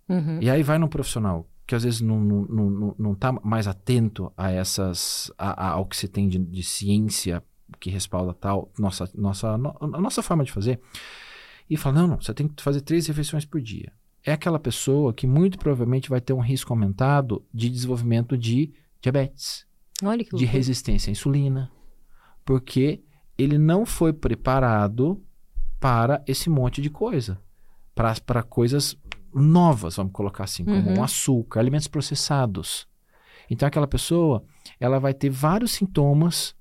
Uhum. E aí vai no profissional que às vezes não, não, não, não tá mais atento a essas a, a, ao que se tem de, de ciência que respalda tal, nossa, nossa, a nossa forma de fazer, e fala: não, não, você tem que fazer três refeições por dia. É aquela pessoa que muito provavelmente vai ter um risco aumentado de desenvolvimento de diabetes, de resistência à insulina, porque ele não foi preparado para esse monte de coisa, para coisas novas, vamos colocar assim, como uhum. açúcar, alimentos processados. Então aquela pessoa, ela vai ter vários sintomas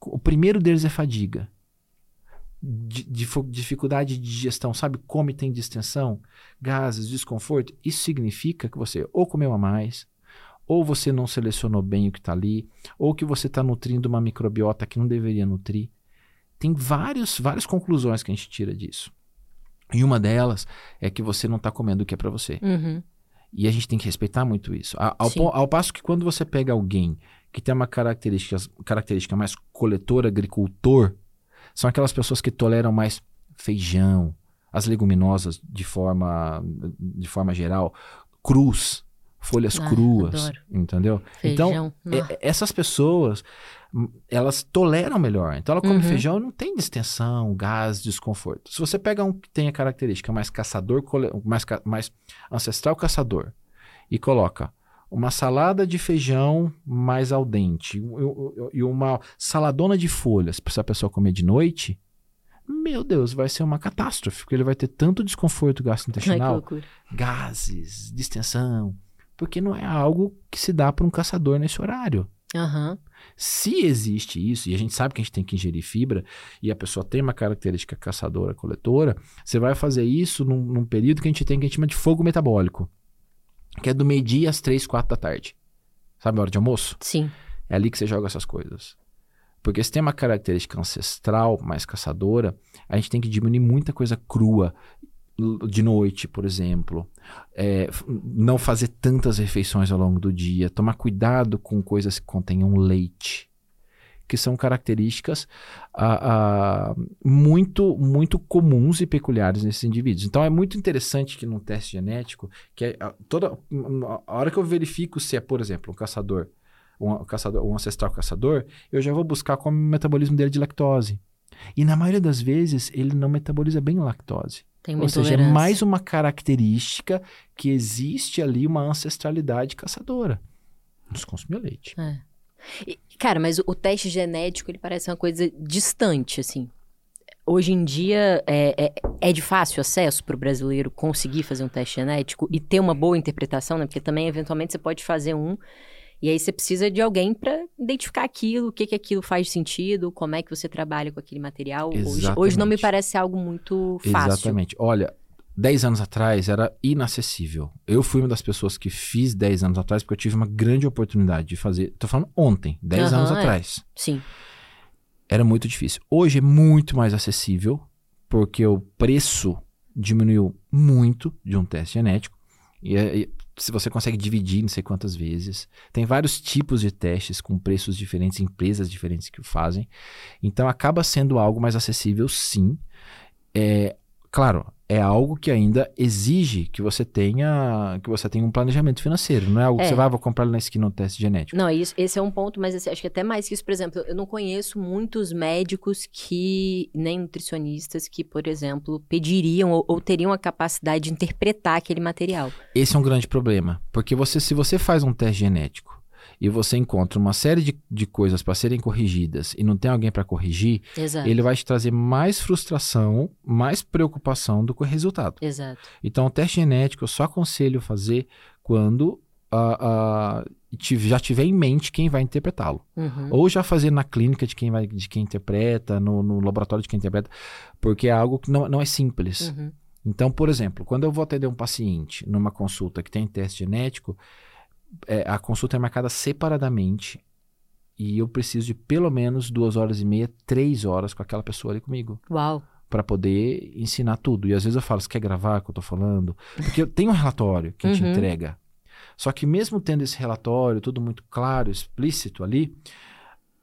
o primeiro deles é fadiga. De, de, dificuldade de digestão, sabe? Come tem distensão, gases, desconforto. Isso significa que você ou comeu a mais, ou você não selecionou bem o que está ali, ou que você está nutrindo uma microbiota que não deveria nutrir. Tem vários, várias conclusões que a gente tira disso. E uma delas é que você não está comendo o que é para você. Uhum. E a gente tem que respeitar muito isso. Ao, ao, passo que quando você pega alguém que tem uma característica, característica mais coletor, agricultor, são aquelas pessoas que toleram mais feijão, as leguminosas de forma, de forma geral, cruz, folhas ah, cruas, adoro. entendeu? Feijão. Então, é, essas pessoas, elas toleram melhor. Então, ela come uhum. feijão e não tem distensão, gás, desconforto. Se você pega um que tem a característica mais caçador, mais, mais ancestral caçador, e coloca uma salada de feijão mais al dente e uma saladona de folhas para essa pessoa comer de noite, meu Deus, vai ser uma catástrofe, porque ele vai ter tanto desconforto gastrointestinal, Ai, gases, distensão, porque não é algo que se dá para um caçador nesse horário. Uhum. Se existe isso, e a gente sabe que a gente tem que ingerir fibra, e a pessoa tem uma característica caçadora-coletora, você vai fazer isso num, num período que a gente tem que a gente chama de fogo metabólico que é do meio-dia às três, quatro da tarde. Sabe a hora de almoço? Sim. É ali que você joga essas coisas. Porque se tem uma característica ancestral, mais caçadora, a gente tem que diminuir muita coisa crua de noite, por exemplo. É, não fazer tantas refeições ao longo do dia. Tomar cuidado com coisas que contenham leite. Que são características ah, ah, muito, muito comuns e peculiares nesses indivíduos. Então é muito interessante que num teste genético, que é, ah, toda a hora que eu verifico se é, por exemplo, um caçador, um, caçador, um ancestral caçador, eu já vou buscar como o metabolismo dele de lactose. E na maioria das vezes ele não metaboliza bem lactose. Tem Ou seja, é mais uma característica que existe ali uma ancestralidade caçadora. Nos consumir leite. É. E, cara, mas o, o teste genético ele parece uma coisa distante, assim. Hoje em dia é, é, é de fácil acesso para o brasileiro conseguir fazer um teste genético e ter uma boa interpretação, né? Porque também, eventualmente, você pode fazer um e aí você precisa de alguém para identificar aquilo, o que que aquilo faz sentido, como é que você trabalha com aquele material. Hoje, hoje, não me parece algo muito fácil. Exatamente. Olha, 10 anos atrás era inacessível. Eu fui uma das pessoas que fiz 10 anos atrás porque eu tive uma grande oportunidade de fazer. Tô falando ontem, 10 uhum, anos é. atrás. Sim. Era muito difícil. Hoje é muito mais acessível porque o preço diminuiu muito de um teste genético. E, e se você consegue dividir não sei quantas vezes. Tem vários tipos de testes com preços diferentes, empresas diferentes que o fazem. Então acaba sendo algo mais acessível, sim. É, claro, é algo que ainda exige que você tenha que você tenha um planejamento financeiro. Não é algo é. que você vai, ah, vou comprar na esquina um teste genético. Não, isso, esse é um ponto, mas assim, acho que até mais que isso, por exemplo, eu não conheço muitos médicos que, nem nutricionistas, que, por exemplo, pediriam ou, ou teriam a capacidade de interpretar aquele material. Esse é um grande problema. Porque você, se você faz um teste genético e você encontra uma série de, de coisas para serem corrigidas e não tem alguém para corrigir, Exato. ele vai te trazer mais frustração, mais preocupação do que o resultado. Exato. Então, o teste genético eu só aconselho fazer quando uh, uh, já tiver em mente quem vai interpretá-lo. Uhum. Ou já fazer na clínica de quem, vai, de quem interpreta, no, no laboratório de quem interpreta, porque é algo que não, não é simples. Uhum. Então, por exemplo, quando eu vou atender um paciente numa consulta que tem teste genético, é, a consulta é marcada separadamente e eu preciso de pelo menos duas horas e meia, três horas com aquela pessoa ali comigo. Uau! Para poder ensinar tudo. E às vezes eu falo, você quer gravar o que eu tô falando? Porque eu tenho um relatório que a gente uhum. entrega. Só que mesmo tendo esse relatório, tudo muito claro, explícito ali,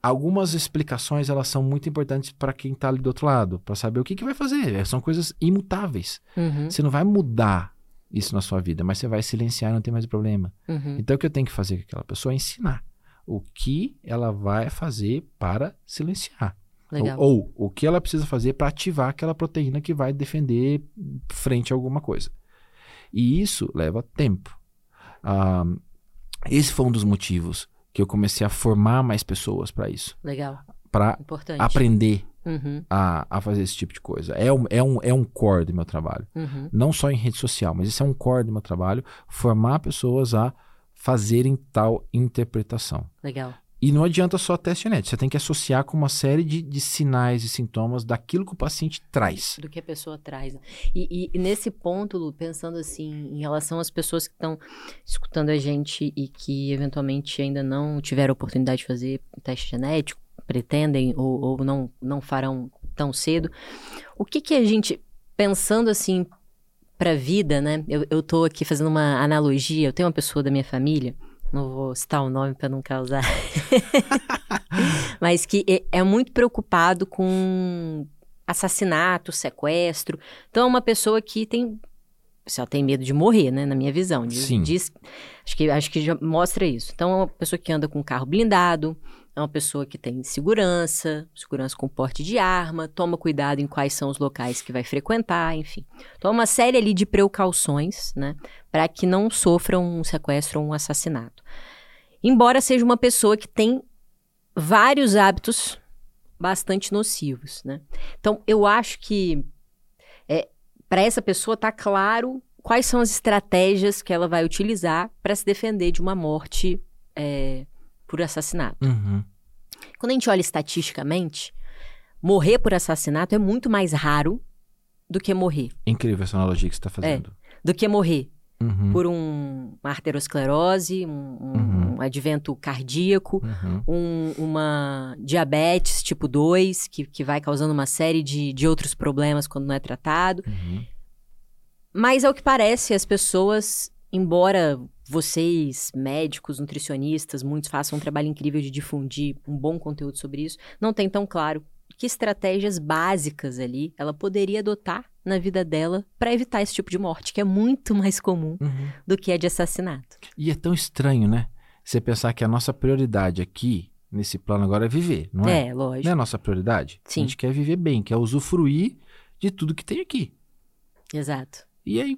algumas explicações elas são muito importantes para quem está ali do outro lado, para saber o que, que vai fazer. São coisas imutáveis. Uhum. Você não vai mudar isso na sua vida, mas você vai silenciar e não tem mais problema. Uhum. Então o que eu tenho que fazer com aquela pessoa é ensinar o que ela vai fazer para silenciar. Ou, ou, o que ela precisa fazer para ativar aquela proteína que vai defender frente a alguma coisa. E isso leva tempo. Ah, esse foi um dos motivos que eu comecei a formar mais pessoas para isso. Legal. Para aprender uhum. a, a fazer esse tipo de coisa. É um, é um, é um core do meu trabalho. Uhum. Não só em rede social, mas isso é um core do meu trabalho, formar pessoas a fazerem tal interpretação. Legal. E não adianta só teste genético, você tem que associar com uma série de, de, sinais e sintomas daquilo que o paciente traz. Do que a pessoa traz. E, e nesse ponto, Lu, pensando assim, em relação às pessoas que estão escutando a gente e que eventualmente ainda não tiveram oportunidade de fazer teste genético, pretendem ou, ou não, não farão tão cedo. O que que a gente, pensando assim para a vida, né? Eu, eu tô aqui fazendo uma analogia. Eu tenho uma pessoa da minha família, não vou citar o nome para não causar, mas que é, é muito preocupado com assassinato, sequestro. Então, é uma pessoa que tem só tem medo de morrer, né? Na minha visão. Diz, Sim. Diz, acho, que, acho que já mostra isso. Então, é uma pessoa que anda com um carro blindado, é uma pessoa que tem segurança, segurança com porte de arma, toma cuidado em quais são os locais que vai frequentar, enfim. Então, é uma série ali de precauções, né, para que não sofra um sequestro ou um assassinato. Embora seja uma pessoa que tem vários hábitos bastante nocivos, né? Então, eu acho que é, para essa pessoa tá claro quais são as estratégias que ela vai utilizar para se defender de uma morte é, por assassinato. Uhum. Quando a gente olha estatisticamente, morrer por assassinato é muito mais raro do que morrer. Incrível essa analogia que você está fazendo. É, do que morrer uhum. por um, uma arteriosclerose, um, uhum. um advento cardíaco, uhum. um, uma diabetes tipo 2, que, que vai causando uma série de, de outros problemas quando não é tratado. Uhum. Mas, ao que parece, as pessoas embora vocês, médicos, nutricionistas, muitos façam um trabalho incrível de difundir um bom conteúdo sobre isso, não tem tão claro que estratégias básicas ali ela poderia adotar na vida dela para evitar esse tipo de morte, que é muito mais comum Uhum. do que a de assassinato. E é tão estranho, né? Você pensar que a nossa prioridade aqui, nesse plano agora, é viver, não é? É, lógico. Não é a nossa prioridade? Sim. A gente quer viver bem, quer usufruir de tudo que tem aqui. Exato. E aí,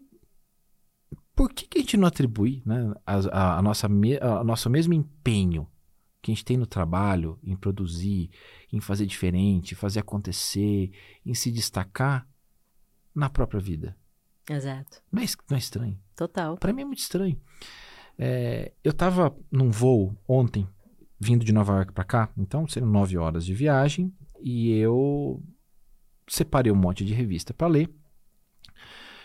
por que, que a gente não atribui né, a, a- nossa, me- a nosso mesmo empenho que a gente tem no trabalho, em produzir, em fazer diferente, fazer acontecer, em se destacar na própria vida? Exato. Não é, não é estranho? Total. Para mim é muito estranho. É, eu tava num voo ontem, vindo de Nova York para cá, então seriam nove horas de viagem, e eu separei um monte de revista para ler.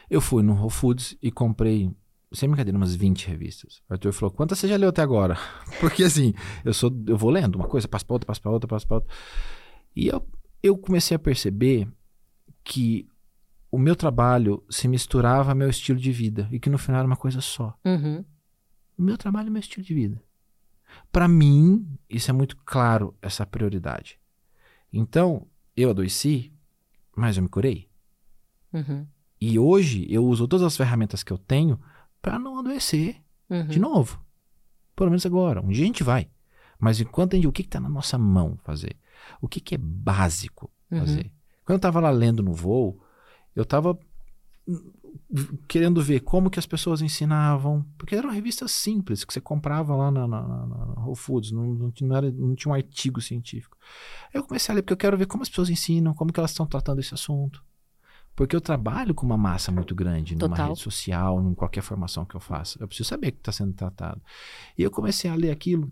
Eu fui no Whole Foods e comprei, sem brincadeira, umas 20 revistas. O Arthur falou: quantas você já leu até agora? Porque assim, eu sou, eu vou lendo uma coisa, passo pra outra, passo pra outra, passo pra outra. E eu, eu comecei a perceber que o meu trabalho se misturava ao meu estilo de vida e que no final era uma coisa só. Uhum. O meu trabalho é meu estilo de vida. Para mim, isso é muito claro, essa prioridade. Então, eu adoeci, mas eu me curei. Uhum. E hoje eu uso todas as ferramentas que eu tenho para não adoecer Uhum. de novo. Pelo menos agora. Um dia a gente vai. Mas enquanto a gente, o que está na nossa mão fazer? O que, que é básico Uhum. fazer? Quando eu estava lá lendo no voo, eu estava querendo ver como que as pessoas ensinavam, porque eram revistas simples que você comprava lá na, na, na- Whole Foods, não, não era- não tinha um artigo científico. Aí eu comecei a ler porque eu quero ver como as pessoas ensinam, como que elas estão tratando esse assunto. Porque eu trabalho com uma massa muito grande numa Total. rede social, em qualquer formação que eu faça. Eu preciso saber o que está sendo tratado. E eu comecei a ler aquilo.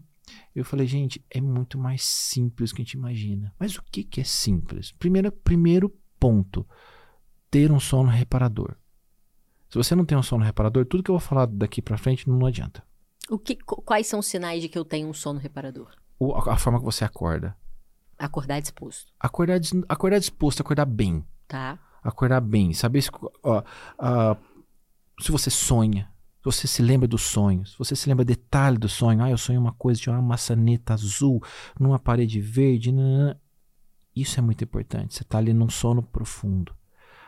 Eu falei, gente, é muito mais simples do que a gente imagina. Mas o que, que é simples? Primeiro, primeiro ponto: ter um sono reparador. Se você não tem um sono reparador, tudo que eu vou falar daqui pra frente não adianta. O que, qu- quais são os sinais de que eu tenho um sono reparador? O- a, a forma que você acorda. Acordar disposto, Acordar, acordar disposto, acordar bem. tá? Acordar bem. Saber se, ó, se você sonha. Se você se lembra dos sonhos. Se você se lembra detalhe do sonho. Ah, eu sonhei uma coisa, tinha uma maçaneta azul numa parede verde. nananã. Isso é muito importante. Você está ali num sono profundo.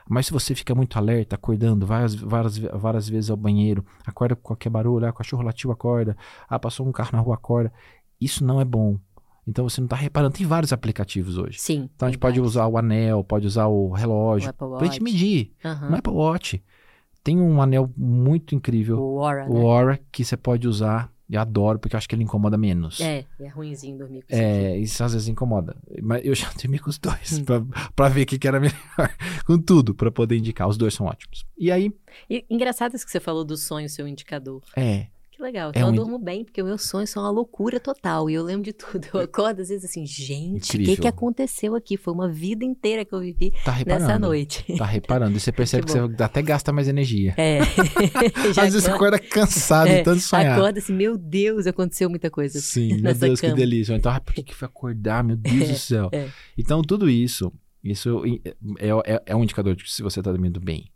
Mas se você fica muito alerta, acordando várias, várias, várias vezes ao banheiro, acorda com qualquer barulho, ah, o cachorro latiu, acorda, ah, passou um carro na rua, acorda. Isso não é bom. Então você não está reparando. Tem vários aplicativos hoje. Sim. Então a gente pode usar o anel, pode usar o relógio, pra gente medir. Aham. No Apple Watch tem um anel muito incrível, O Aura, o né? Aura, que você pode usar. Eu adoro, porque eu acho que ele incomoda menos. É, é ruimzinho dormir com isso. É, isso às vezes incomoda. Mas eu já dormi com os dois, Hum. pra, pra ver o que, que era melhor. com tudo, pra poder indicar. Os dois são ótimos. E aí, E, engraçado isso que você falou do sonho, seu indicador. é, Que legal. É Então um eu durmo bem, porque os meus sonhos são uma loucura total. E eu lembro de tudo. Eu acordo às vezes assim, gente, o que, que aconteceu aqui? Foi uma vida inteira que eu vivi tá nessa noite. Tá reparando. E você percebe que, Que você até gasta mais energia. É. Às vezes você acorda- cansado É, tanto sonhar. Acorda assim, meu Deus, aconteceu muita coisa. Sim, meu Deus, cama. que delícia. Então, ah, por que, que foi acordar? Meu Deus do céu. é. Então, tudo isso, isso é, é, é um indicador de se você está dormindo bem.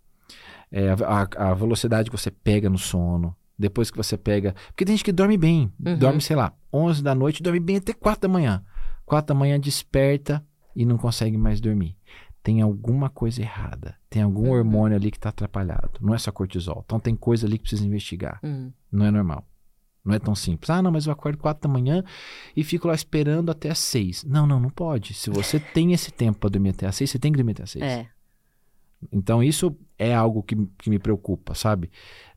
É a- a velocidade que você pega no sono, depois que você pega... Porque tem gente que dorme bem, Uhum. dorme, sei lá, 11 da noite, dorme bem até 4 da manhã. 4 da manhã desperta e não consegue mais dormir. Tem alguma coisa errada. Tem algum Uhum. hormônio ali que está atrapalhado. Não é só cortisol. Então tem coisa ali que precisa investigar. Hum, Não é normal. Não é tão simples. Ah, não, mas eu acordo 4 da manhã e fico lá esperando até as 6. Não, não, não pode. Se você tem esse tempo para dormir até as 6, você tem que dormir até as 6. é. Então isso é algo que, que me preocupa, sabe?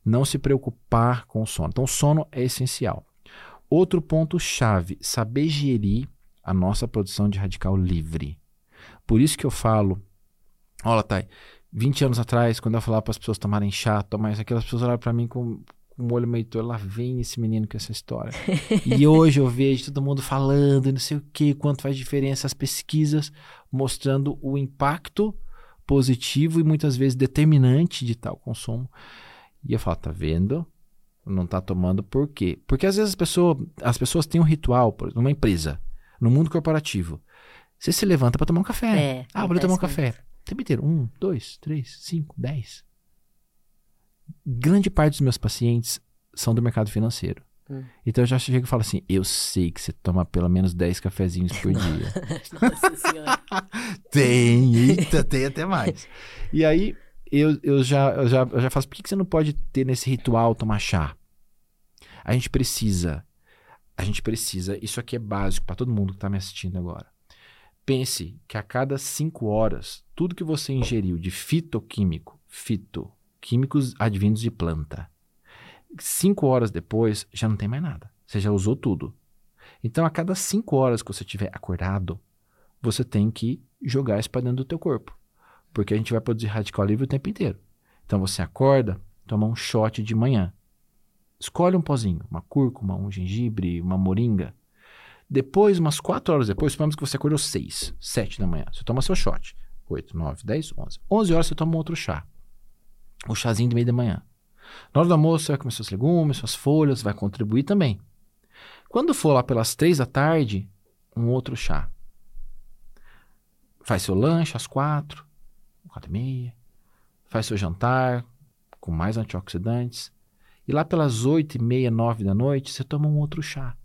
Não se preocupar com o sono. Então o sono é essencial. Outro ponto chave, saber gerir a nossa produção de radical livre. Por isso que eu falo, olha, Thay, 20 anos atrás, quando eu falava para as pessoas tomarem chá, tomar isso, aquelas pessoas olharam para mim com, com o olho meio torto, lá vem esse menino com essa história. e hoje eu vejo todo mundo falando, e não sei o que, quanto faz diferença as pesquisas mostrando o impacto positivo e muitas vezes determinante de tal consumo. E eu falo, tá vendo? Não tá tomando por quê? Porque às vezes as pessoas, as pessoas têm um ritual, por numa empresa, no mundo corporativo. Você se levanta para tomar um café. É, ah, vou tomar um café. O tempo inteiro. Um, dois, três, cinco, dez. grande parte dos meus pacientes são do mercado financeiro. Hum. Então eu já chego e falo assim: eu sei que você toma pelo menos 10 cafezinhos por dia. Nossa senhora. tem, eita, tem até mais. E aí eu, eu, já, eu, já, eu já faço: por que, que você não pode ter nesse ritual tomar chá? A gente precisa. A gente precisa. Isso aqui é básico para todo mundo que está me assistindo agora. Pense que a cada 5 horas, tudo que você ingeriu de fitoquímico, fito, químicos advindos de planta, cinco horas depois já não tem mais nada. Você já usou tudo. Então, a cada cinco horas que você estiver acordado, você tem que jogar isso para dentro do teu corpo. Porque a gente vai produzir radical livre o tempo inteiro. Então, você acorda, toma um shot de manhã. Escolhe um pozinho, uma cúrcuma, um gengibre, uma moringa. Depois, umas quatro horas depois, supomos que você acordou seis, sete da manhã. Você toma seu shot. Oito, nove, dez, onze. Onze horas você toma um outro chá. O chazinho de meio da manhã. Na hora do almoço, você vai comer seus legumes, suas folhas, vai contribuir também. Quando for lá pelas três da tarde, um outro chá. Faz seu lanche às quatro, quatro e meia. Faz seu jantar com mais antioxidantes. E lá pelas oito e meia, nove da noite, você toma um outro chá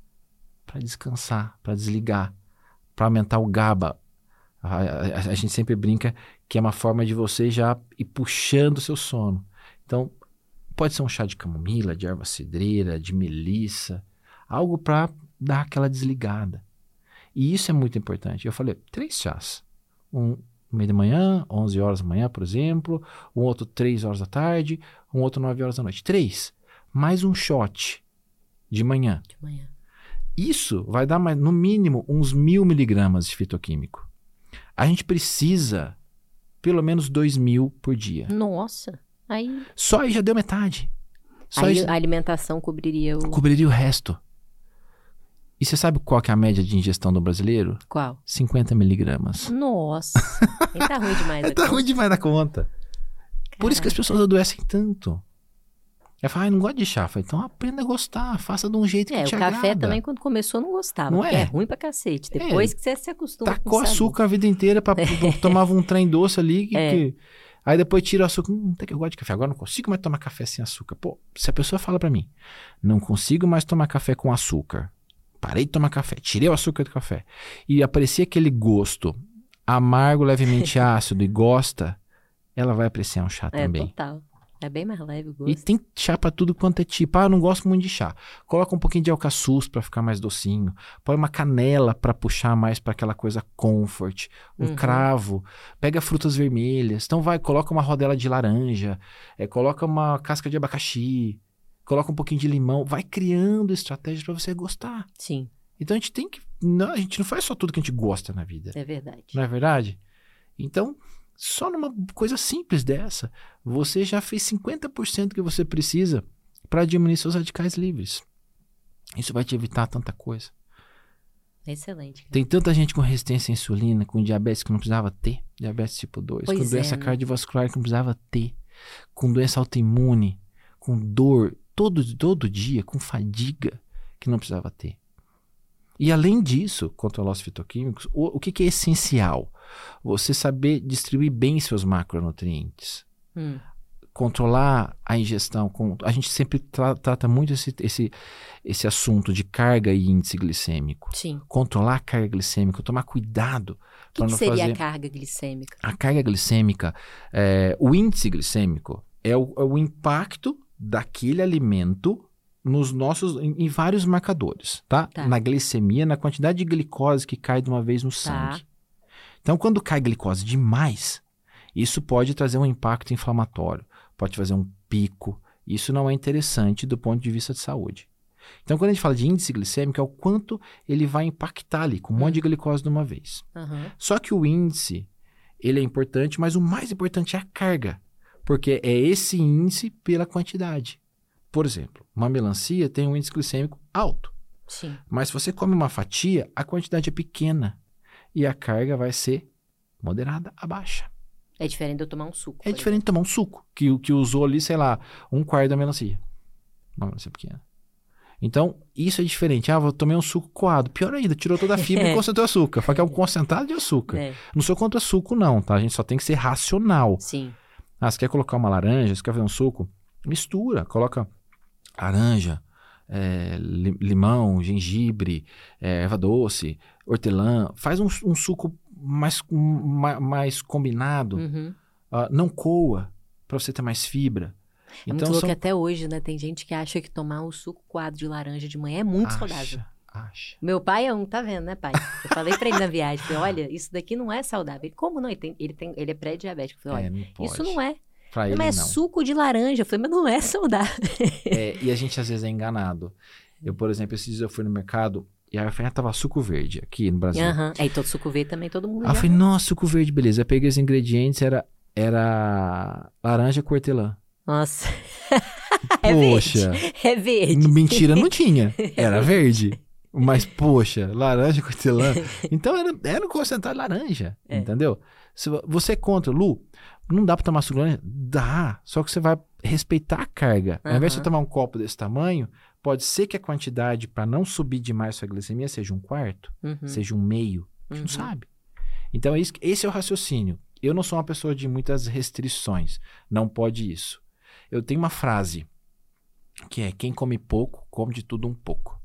para descansar, para desligar, para aumentar o GABA. A, a, a, gente sempre brinca que é uma forma de você já ir puxando o seu sono. Então, pode ser um chá de camomila, de erva cidreira, de melissa, algo para dar aquela desligada. E isso é muito importante. Eu falei, três chás. Um no meio da manhã, 11 horas da manhã, por exemplo, um outro 3 horas da tarde, um outro 9 horas da noite. Três. Mais um shot de manhã. De manhã. Isso vai dar mais, no mínimo uns mil miligramas de fitoquímico. A gente precisa pelo menos dois mil por dia. Nossa. Aí, Só aí já deu metade. Só aí aí a alimentação cobriria o. cobriria o resto. E você sabe qual que é a média de ingestão do brasileiro? Qual? 50 miligramas. Nossa. Nem tá ruim demais tá agora. ruim demais da conta. Por isso que as pessoas adoecem tanto. Ela fala, ah, não gosto de chá. Então aprenda a gostar, faça de um jeito É, que o te café agrada. também, quando começou, não gostava. Não é? é ruim pra cacete. Depois que você se acostuma com Tacou o sabor. açúcar a vida inteira, pra, tomava um trem doce ali. que- É. que- aí depois tira o açúcar. Hum, até que eu gosto de café. Agora não consigo mais tomar café sem açúcar. Pô, se a pessoa fala pra mim, não consigo mais tomar café com açúcar. Parei de tomar café, tirei o açúcar do café. E aparecia aquele gosto amargo, levemente ácido e gosta, ela vai apreciar um chá É, também. total. É bem mais leve o E gosto. tem chá pra tudo quanto é tipo. Ah, eu não gosto muito de chá. Coloca um pouquinho de alcaçuz pra ficar mais docinho. Põe uma canela pra puxar mais pra aquela coisa comfort. Um Uhum. cravo. Pega frutas vermelhas. Então vai, coloca uma rodela de laranja. é, coloca uma casca de abacaxi. Coloca um pouquinho de limão. Vai criando estratégias pra você gostar. Sim, Então a gente tem que. Não, a gente não faz só tudo que a gente gosta na vida. é verdade. Não é verdade? Então, só numa coisa simples dessa, você já fez 50% que você precisa para diminuir seus radicais livres. Isso vai te evitar tanta coisa. Excelente. cara. Tem tanta gente com resistência à insulina, com diabetes que não precisava ter, diabetes tipo 2, Pois com é, doença né? cardiovascular que não precisava ter, com doença autoimune, com dor todo, todo dia, com fadiga que não precisava ter. E além disso, controlar os fitoquímicos, o, o que, que é essencial? Você saber distribuir bem seus macronutrientes Hum, controlar a ingestão. com- a gente sempre tra- trata muito esse, esse, esse assunto de carga e índice glicêmico. sim. Controlar a carga glicêmica, tomar cuidado O que, que seria fazer. a carga glicêmica? A carga glicêmica, é, o índice glicêmico é o, é o impacto daquele alimento nos nossos, em, em vários marcadores, tá? Tá. Na glicemia, na quantidade de glicose que cai de uma vez no Tá. sangue. Então, quando cai glicose demais, isso pode trazer um impacto inflamatório, pode fazer um pico. Isso não é interessante do ponto de vista de saúde. Então, quando a gente fala de índice glicêmico, é o quanto ele vai impactar ali, com um monte de glicose de uma vez. Aham. Só que o índice, ele é importante, mas o mais importante é a carga, porque é esse índice pela quantidade. Por exemplo, uma melancia tem um índice glicêmico alto, Sim. mas se você come uma fatia, a quantidade é pequena e a carga vai ser moderada a baixa. É diferente de eu tomar um suco. É diferente de tomar um suco, que, o- que usou ali, sei lá, um quarto da melancia. Uma melancia pequena. Então, isso é diferente. Ah, vou tomei um suco coado. Pior ainda, tirou toda a fibra e concentrou açúcar. Fala que é um concentrado de açúcar. É, Não sou contra suco, não, tá? A gente só tem que ser racional. sim. Ah, você quer colocar uma laranja, você quer fazer um suco? Mistura, coloca laranja, é, limão, gengibre, é, erva doce, hortelã. Faz um, um suco mais, mais, mais combinado. Uhum. Uh, não coa, para você ter mais fibra. É então, muito louco são... que até hoje, né? Tem gente que acha que tomar um suco coado de laranja de manhã é muito acha, saudável. Acha. Meu pai é um, tá vendo, né, pai? Eu falei pra ele na viagem, falei, olha, isso daqui não é saudável. Ele, como não? Ele, tem, ele, tem, ele é pré-diabético. Eu falei, olha, é, não isso não é. Pra não, é não. suco de laranja. Eu falei, mas não é saudável. É, e a gente às vezes é enganado. Eu, por exemplo, esses dias eu fui no mercado e a Rafinha tava suco verde aqui no Brasil. Aham. Uhum. Aí todo suco verde também, todo mundo. Aí eu falei, nossa, suco verde, beleza. Eu peguei os ingredientes, era, era laranja com hortelã. Nossa. é poxa. Verde. É verde. Mentira, não tinha. Era verde. Mas, poxa, laranja com hortelã. Então era, era um concentrado de laranja. É. Entendeu? Se você é contra, Lu, não dá pra tomar suco de laranja? Dá. Só que você vai respeitar a carga. Uhum. Ao invés de você tomar um copo desse tamanho, pode ser que a quantidade, para não subir demais sua glicemia, seja um quarto, uhum. seja um meio. A gente uhum. não sabe. Então, é esse é o raciocínio. Eu não sou uma pessoa de muitas restrições. Não pode isso. Eu tenho uma frase que é: quem come pouco, come de tudo um pouco.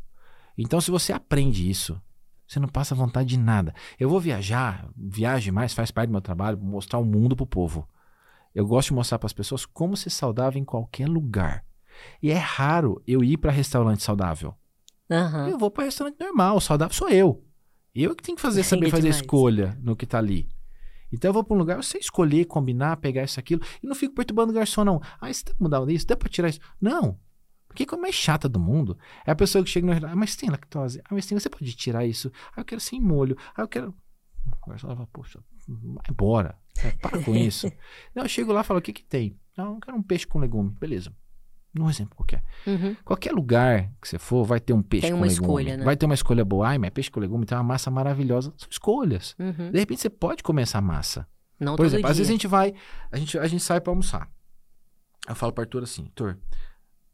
Então, se você aprende isso, você não passa vontade de nada. Eu vou viajar, viaje mais, faz parte do meu trabalho, mostrar o mundo pro povo. Eu gosto de mostrar para as pessoas como ser saudável em qualquer lugar. E é raro eu ir para restaurante saudável. Uhum. Eu vou para restaurante normal, saudável sou eu. Eu que tenho que fazer, saber fazer escolha no que tá ali. Então eu vou para um lugar, eu sei escolher, combinar, pegar isso, aquilo, e não fico perturbando o garçom, não. Ah, você tem que mudar isso, dá para tirar isso. Não. Porque a mais chata do mundo é a pessoa que chega no restaurante, ah, mas tem lactose? Ah, mas tem, você pode tirar isso? Ah, eu quero sem molho. Ah, eu quero. O garçom fala, poxa, vai embora. Para com isso. não, eu chego lá e falo, o que que tem? Ah, eu quero um peixe com legume. Beleza. Um exemplo qualquer. Uhum. Qualquer lugar que você for, vai ter um peixe tem com uma legume. Escolha, né? Vai ter uma escolha boa. Ai, mas é peixe com legume tem uma massa maravilhosa. São escolhas. Uhum. De repente você pode comer essa massa. Não Por exemplo, dia. às vezes a gente vai, a gente, a gente sai para almoçar. Eu falo para Arthur assim, Arthur,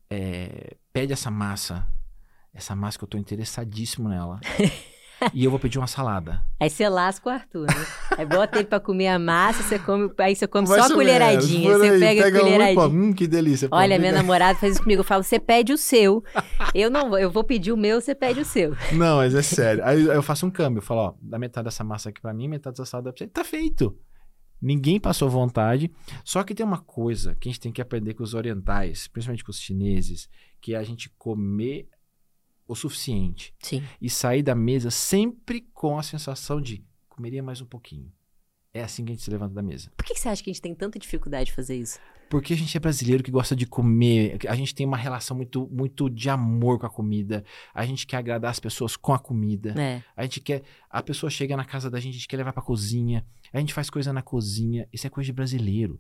é, pede essa massa, essa massa que eu tô interessadíssimo nela. e eu vou pedir uma salada. Aí você lasca o Arthur, né? Aí bota ele pra comer a massa, você come, aí você come Vai só a colheradinha. Você aí, pega, pega a colheradinha. pô, hum, que delícia. pô, Olha, me minha dá- namorada faz isso comigo. Eu falo, você pede o seu. Eu não vou, eu vou pedir o meu, você pede o seu. Não, mas é sério. Aí eu faço um câmbio. Eu falo, ó, dá metade dessa massa aqui pra mim, metade dessa salada pra você. Tá feito. Ninguém passou vontade. Só que tem uma coisa que a gente tem que aprender com os orientais, principalmente com os chineses, que é a gente comer o suficiente Sim. e sair da mesa sempre com a sensação de comeria mais um pouquinho. É assim que a gente se levanta da mesa. Por que que você acha que a gente tem tanta dificuldade de fazer isso? Porque a gente é brasileiro que gosta de comer, a gente tem uma relação muito, muito de amor com a comida, a gente quer agradar as pessoas com a comida. É. A gente quer. A pessoa chega na casa da gente, a gente quer levar pra cozinha. A gente faz coisa na cozinha. Isso é coisa de brasileiro.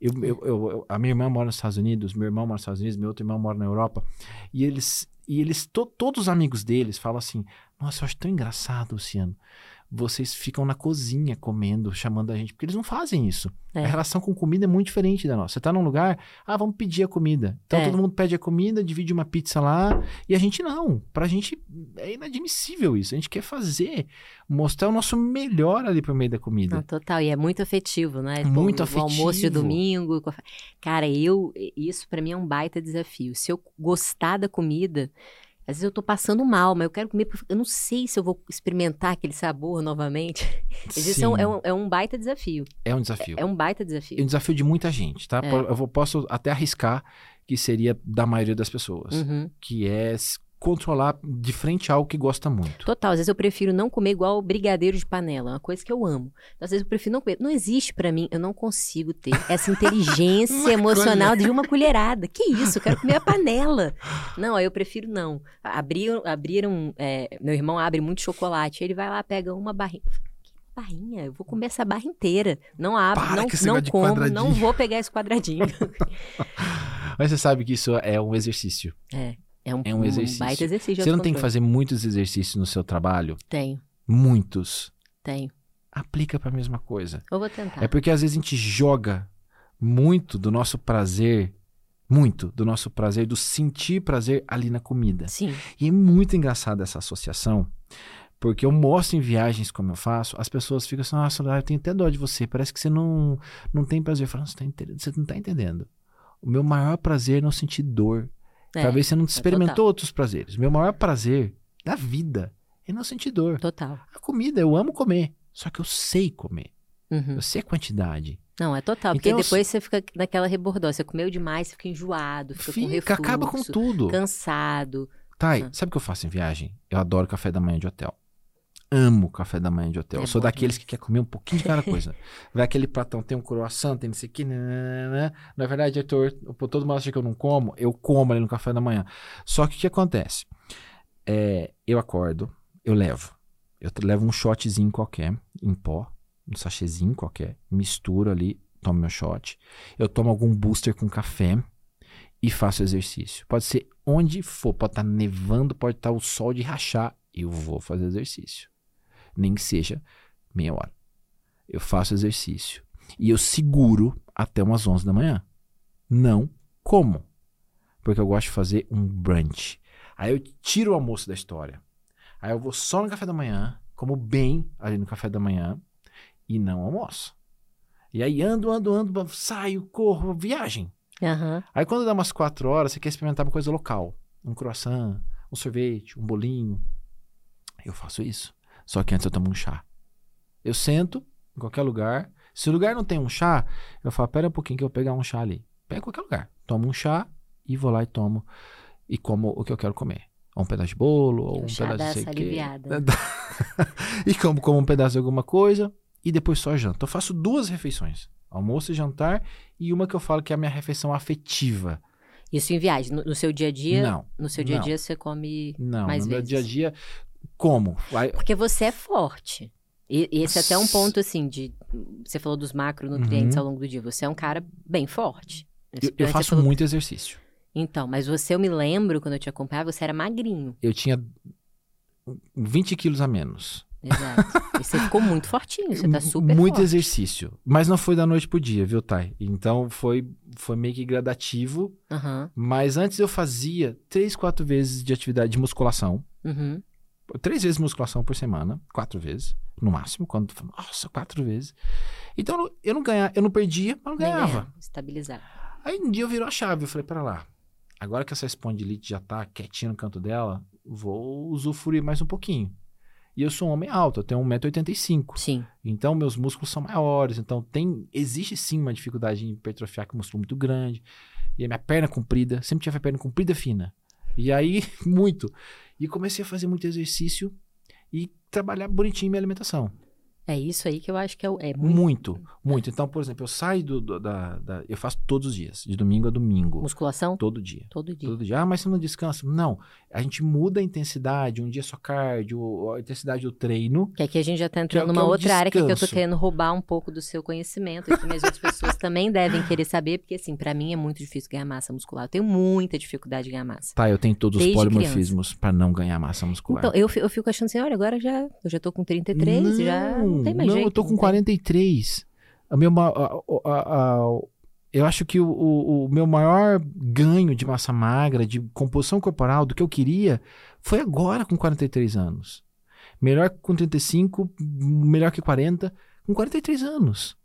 Eu, eu, eu- a minha irmã mora nos Estados Unidos, meu irmão mora nos Estados Unidos, meu outro irmão mora na Europa. E eles. E eles, to- todos os amigos deles falam assim: Nossa, eu acho tão engraçado, Luciano. Vocês ficam na cozinha comendo, chamando a gente, porque eles não fazem isso. É. A relação com comida é muito diferente da nossa. Você tá num lugar, ah, vamos pedir a comida. Então É. todo mundo pede a comida, divide uma pizza lá, e a gente não. Pra gente é inadmissível isso. A gente quer fazer, mostrar o nosso melhor ali por meio da comida. Total, e é muito afetivo, né? Muito o almoço de afetivo. domingo. Cara, eu, isso pra mim é um baita desafio. Se eu gostar da comida, às vezes eu tô passando mal, mas eu quero comer, porque eu não sei se eu vou experimentar aquele sabor novamente. Vezes é um, é um- é um baita desafio. é um desafio. É um baita É um desafio. desafio de muita gente, tá? É. Eu vou- posso até arriscar que seria da maioria das pessoas, Uhum. que é controlar de frente algo que gosta muito. Total, às vezes eu prefiro não comer igual brigadeiro de panela, uma coisa que eu amo. Então, às vezes eu prefiro não comer. Não existe pra mim, eu não consigo ter essa inteligência emocional de uma colherada. Que isso, eu quero comer a panela. Não, aí eu prefiro não. Abriram, abriram é, meu irmão abre muito chocolate, ele vai lá, pega uma barrinha. Que barrinha? Eu vou comer essa barra inteira. Não abro, Para não, não como, não vou pegar esse quadradinho. Mas você sabe que isso é um exercício. é, é um, É um exercício. baita exercício. Você não tem que fazer muitos exercícios no seu trabalho? Tenho, Muitos. tenho. Aplica pra mesma coisa. Eu vou tentar. É porque às vezes a gente joga muito do nosso prazer, muito do nosso prazer, do sentir prazer ali na comida. Sim. E é muito engraçada essa associação, porque eu mostro em viagens como eu faço, as pessoas ficam assim, nossa, eu tenho até dó de você, parece que você não, não tem prazer. Eu falo, você, tá entendendo? você não tá entendendo. O meu maior prazer é não sentir dor. É, Talvez você não é experimentou total. outros prazeres. Meu maior prazer da vida é não sentir dor. Total. A comida, eu amo comer. Só que eu sei comer. Uhum. Eu sei a quantidade. Não, é total. Porque Então, eu depois você fica naquela rebordose. Você comeu demais, você fica enjoado, fica, com Fica, refluxo, acaba com tudo. cansado. Ah. sabe o que eu faço em viagem? Eu adoro café da manhã de hotel. Amo café da manhã de hotel. É eu sou bom daqueles demais. que quer comer um pouquinho de cada coisa. Vai aquele pratão, tem um croissant, tem não sei o que. nananana. Na verdade, pô, todo mundo acha que eu não como. Eu como ali no café da manhã. Só que o que acontece? É, eu acordo, eu levo. Eu levo um shotzinho qualquer, em pó, um sachêzinho qualquer, misturo ali, tomo meu shot. Eu tomo algum booster com café e faço exercício. Pode ser onde for, pode estar nevando, pode estar o sol de rachar, eu vou fazer exercício. Nem que seja meia hora. Eu faço exercício. E eu seguro até umas 11 da manhã. Não como. Porque eu gosto de fazer um brunch. Aí eu tiro o almoço da história. Aí eu vou só no café da manhã, como bem ali no café da manhã e não almoço. E aí ando, ando, ando, saio, corro, viagem. Aham. Aí quando dá umas quatro horas, você quer experimentar uma coisa local. Um croissant, um sorvete, um bolinho. Eu faço isso. Só que antes eu tomo um chá. Eu sento em qualquer lugar. Se o lugar não tem um chá, eu falo, pera um pouquinho que eu vou pegar um chá ali. Pega em qualquer lugar. Tomo um chá e vou lá e tomo. E como o que eu quero comer. Ou um pedaço de bolo, ou O um pedaço de sei aliviada. e como, como um pedaço de alguma coisa. E depois só janto. Eu faço duas refeições. Almoço e jantar. E uma que eu falo que é a minha refeição afetiva. Isso em viagem. No, no seu dia a dia, Não. no seu dia a dia você come Não, mais no meu vezes. dia a dia, como? Porque você é forte. E, e esse é até um ponto, assim, de... Você falou dos macronutrientes Uhum. ao longo do dia. Você é um cara bem forte. eu, eu faço falou- muito exercício. Então, mas você, eu me lembro, quando eu te acompanhava, você era magrinho. Eu tinha 20 quilos a menos. Exato. e você ficou muito fortinho, você tá super muito forte. exercício. Mas não foi da noite pro dia, viu, Thay? Então foi, foi meio que gradativo. Aham. Mas antes eu fazia três, quatro vezes de atividade de musculação. Uhum. Três vezes musculação por semana. Quatro vezes, no máximo. Quando, nossa, quatro vezes. Então eu não- ganhava, eu não perdia, mas não ganhava. ganhava, Estabilizar. Aí um dia eu virou a chave, eu falei, pera lá, agora que essa espondilite já tá quietinha no canto dela, vou usufruir mais um pouquinho. E eu sou um homem alto, eu tenho 1,85m. Sim. Então meus músculos são maiores, então tem existe sim uma dificuldade em hipertrofiar com músculo muito grande. E a minha perna comprida, sempre tive a perna comprida fina. E aí, muito. E comecei a fazer muito exercício e trabalhar bonitinho minha alimentação. É isso aí que eu acho que é, é muito Muito, muito. Então, por exemplo, eu saio do, do- da, da- Eu faço todos os dias, de domingo a domingo. musculação Todo dia. todo dia. Todo dia. Ah, mas você não descansa? Não. A gente muda a intensidade. Um dia só cardio, a intensidade do treino. Que aqui a gente já tá Que é- entrando numa é outra área que, é que eu tô descanso. querendo roubar um pouco do seu conhecimento, que as outras pessoas também devem querer saber, porque assim, pra mim é muito difícil ganhar massa muscular. Eu tenho muita dificuldade de ganhar massa. Tá, eu tenho todos os Desde polimorfismos pra não ganhar massa muscular. Então, eu, eu fico achando assim, olha, agora já, eu já tô com 33, já não tem mais não, jeito. eu tô com não tem. 43. A meu, a- a- a- eu acho que o, o- o meu maior ganho de massa magra, de composição corporal, do que eu queria, foi agora com 43 anos. Melhor que com 35, melhor que 40, com 43 anos.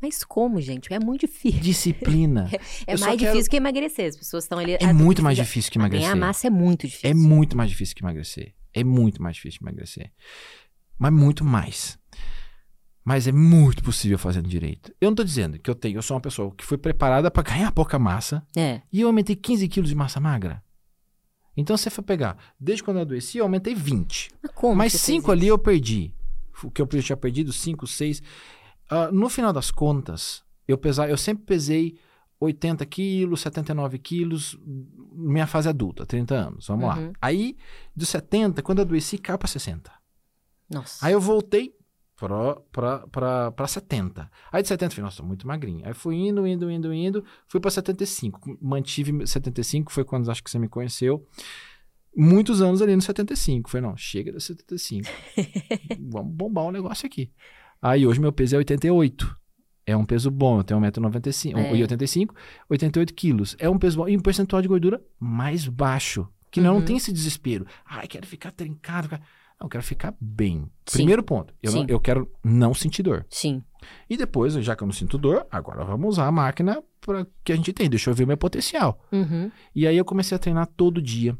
Mas como, gente? É muito difícil. Disciplina. É só mais quero- difícil que emagrecer. As pessoas estão ali. É muito mais difícil que emagrecer. Ganhar massa é muito difícil. É muito mais difícil que emagrecer. É muito mais difícil que emagrecer. Mas muito mais. Mas é muito possível fazendo direito. Eu não tô dizendo que eu tenho, eu sou uma pessoa que foi preparada para ganhar pouca massa É. e eu aumentei 15 quilos de massa magra. Então, se você for pegar, desde quando eu adoeci, eu aumentei 20. Mas como? Mas você fez 5 ali eu perdi. O que eu tinha perdido, 5, 6. no final das contas, eu, pesar, eu sempre pesei 80 quilos, 79 quilos, minha fase adulta, 30 anos. Vamos lá. Uhum. Aí, dos 70, quando eu adoeci, caiu pra 60. Nossa. Aí eu voltei pra 70. Aí de 70, eu falei, nossa, tô muito magrinho. Aí fui indo, indo, indo, indo, fui pra 75. Mantive 75, foi quando acho que você me conheceu. Muitos anos ali no 75. Falei, não, chega de 75. Vamos bombar um negócio aqui. Aí hoje meu peso é 88. É um peso bom, eu tenho 1,95m, É. 1,85m, 88 quilos. É um peso bom. E um percentual de gordura mais baixo. Que não, Uhum. não tem esse desespero. Ai, quero ficar trincado. cara. Eu quero ficar bem. Sim. Primeiro ponto. Eu, não- eu quero não sentir dor. Sim. E depois, já que eu não sinto dor, agora vamos usar a máquina para que a gente tem. Deixa eu ver meu potencial. Uhum. E aí eu comecei a treinar todo dia.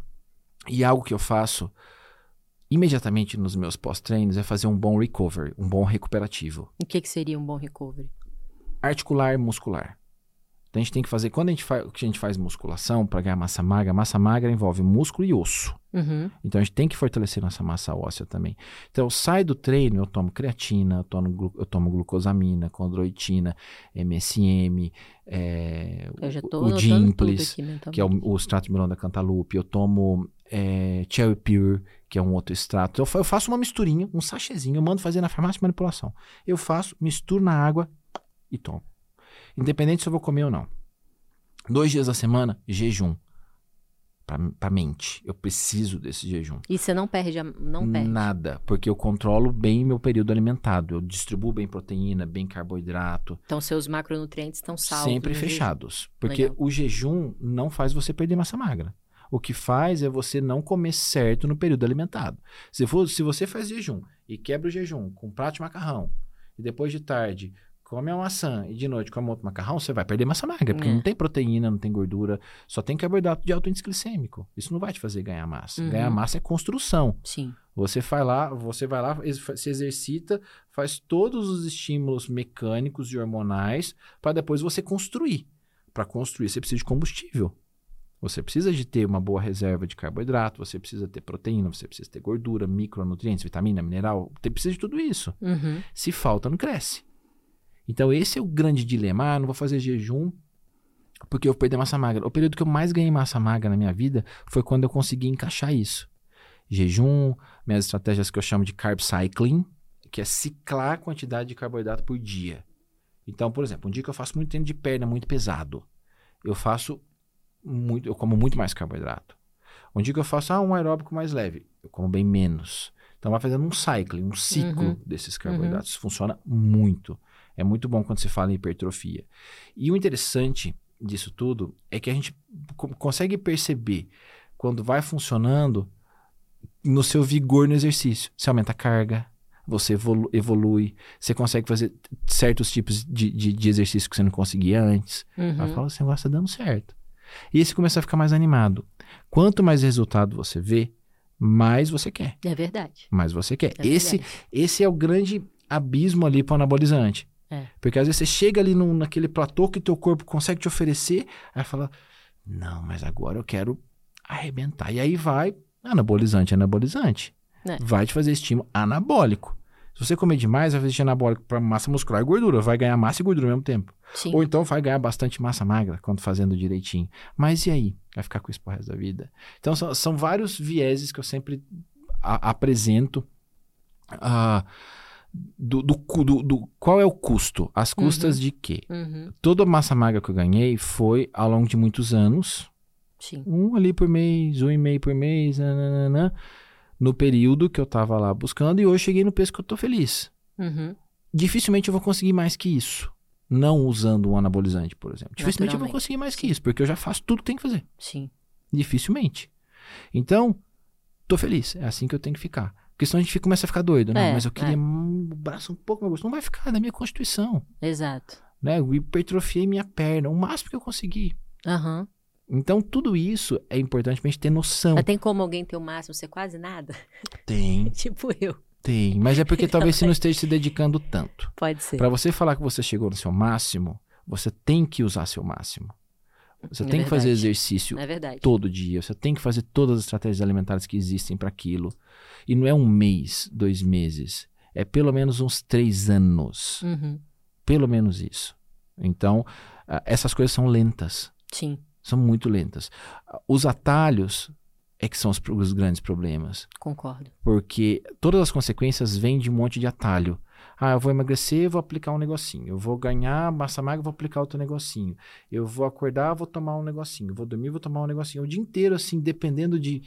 E algo que eu faço imediatamente nos meus pós-treinos é fazer um bom recovery, um bom recuperativo. O que, que seria um bom recovery? Articular e muscular. Então a gente tem que fazer, quando a gente, faz, a gente faz musculação para ganhar massa magra, massa magra envolve músculo e osso. Uhum. Então a gente tem que fortalecer nossa massa óssea também. Então eu saio do treino, eu tomo creatina, eu tomo, eu tomo glucosamina, condroitina, MSM, é, tô o Dimples, aqui mentalmente. que é o, o extrato de melão da cantaloupe. Eu tomo é, Cherry Pure, que é um outro extrato. Eu, eu faço uma misturinha, um sachêzinho, eu mando fazer na farmácia de manipulação. Eu faço, misturo na água e tomo. Independente se eu vou comer ou não. Dois dias da semana, jejum. Pra, pra mente. Eu preciso desse jejum. E você não perde, não perde. Nada, porque eu controlo bem meu período alimentado. Eu distribuo bem proteína, bem carboidrato, Então seus macronutrientes estão salvos. sempre no jejum. fechados. Porque Legal. o jejum não faz você perder massa magra. O que faz é você não comer certo no período alimentado. Se, for, se você faz jejum e quebra o jejum com prato de macarrão, e depois de tarde come uma maçã e de noite come outro macarrão, você vai perder massa magra, porque É. não tem proteína, não tem gordura, só tem carboidrato de alto índice glicêmico. Isso não vai te fazer ganhar massa. Uhum. Ganhar massa é construção. Sim. Você vai lá, você vai lá, se exercita, faz todos os estímulos mecânicos e hormonais para depois você construir. Para construir, você precisa de combustível. Você precisa de ter uma boa reserva de carboidrato, você precisa ter proteína, você precisa ter gordura, micronutrientes, vitamina, mineral, você precisa de tudo isso. Uhum. Se falta, não cresce. Então, esse é o grande dilema. Ah, não vou fazer jejum porque eu vou perder massa magra. O período que eu mais ganhei massa magra na minha vida foi quando eu consegui encaixar isso. Jejum, minhas estratégias que eu chamo de carb cycling, que é ciclar a quantidade de carboidrato por dia. Então, por exemplo, um dia que eu faço muito treino de perna muito pesado, eu faço muito, eu como muito mais carboidrato. Um dia que eu faço ah, um aeróbico mais leve, eu como bem menos. Então vai fazendo um cycling, um ciclo Uhum. desses carboidratos. Isso funciona muito. É muito bom quando se fala em hipertrofia. E o interessante disso tudo é que a gente co- consegue perceber quando vai funcionando no seu vigor no exercício. Você aumenta a carga, você evolu- evolui, você consegue fazer certos tipos de, de, de exercício que você não conseguia antes. Ela Uhum. fala, esse negócio tá dando certo. E aí você começa a ficar mais animado. Quanto mais resultado você vê, mais você quer. É verdade. Mais você quer. É esse, esse é o grande abismo ali para o anabolizante. É. Porque às vezes você chega ali num- naquele platô que teu corpo consegue te oferecer, aí fala, não, mas agora eu quero arrebentar. E aí vai, anabolizante, anabolizante. É. Vai te fazer estímulo anabólico. Se você comer demais, vai fazer anabólico para massa muscular e gordura. Vai ganhar massa e gordura ao mesmo tempo. Sim. Ou então vai ganhar bastante massa magra quando fazendo direitinho. Mas e aí? Vai ficar com isso pro resto da vida? Então são, são vários vieses que eu sempre a- apresento. ah, do, do, do- do- qual é o custo? As custas de quê? Uhum. Toda a massa magra que eu ganhei foi ao longo de muitos anos. Sim. Um ali por mês, um e meio por mês, nananana, no período que eu tava lá buscando. E hoje cheguei no peso que eu tô feliz Uhum. dificilmente eu vou conseguir mais que isso. Não usando um anabolizante, por exemplo. Dificilmente eu vou conseguir mais que isso, porque eu já faço tudo que tem que fazer. Sim. Dificilmente. Então, tô feliz. É assim que eu tenho que ficar. Porque senão a gente começa a ficar doido, né? É, Mas eu queria é. um braço um pouco mais gostoso. Não vai ficar da minha constituição. Exato. Né? Eu hipertrofiei minha perna, o máximo que eu consegui. Aham. Então, tudo isso é importante pra gente ter noção. Mas tem como alguém ter o máximo ser quase nada? Tem, tipo eu. tem. Mas é porque talvez você não esteja se dedicando tanto. Pode ser. Para você falar que você chegou no seu máximo, você tem que usar seu máximo. Você É tem que fazer verdade. exercício É verdade. todo dia. Você tem que fazer todas as estratégias alimentares que existem para aquilo. E não é um mês, dois meses. É pelo menos uns três anos. Uhum. Pelo menos isso. Então, ah, essas coisas são lentas. Sim. São muito lentas. Os atalhos é que são os, os grandes problemas. Concordo. Porque todas as consequências vêm de um monte de atalho. Ah, eu vou emagrecer, vou aplicar um negocinho. Eu vou ganhar massa magra, vou aplicar outro negocinho. Eu vou acordar, vou tomar um negocinho. Eu vou dormir, vou tomar um negocinho. O dia inteiro, assim, dependendo de,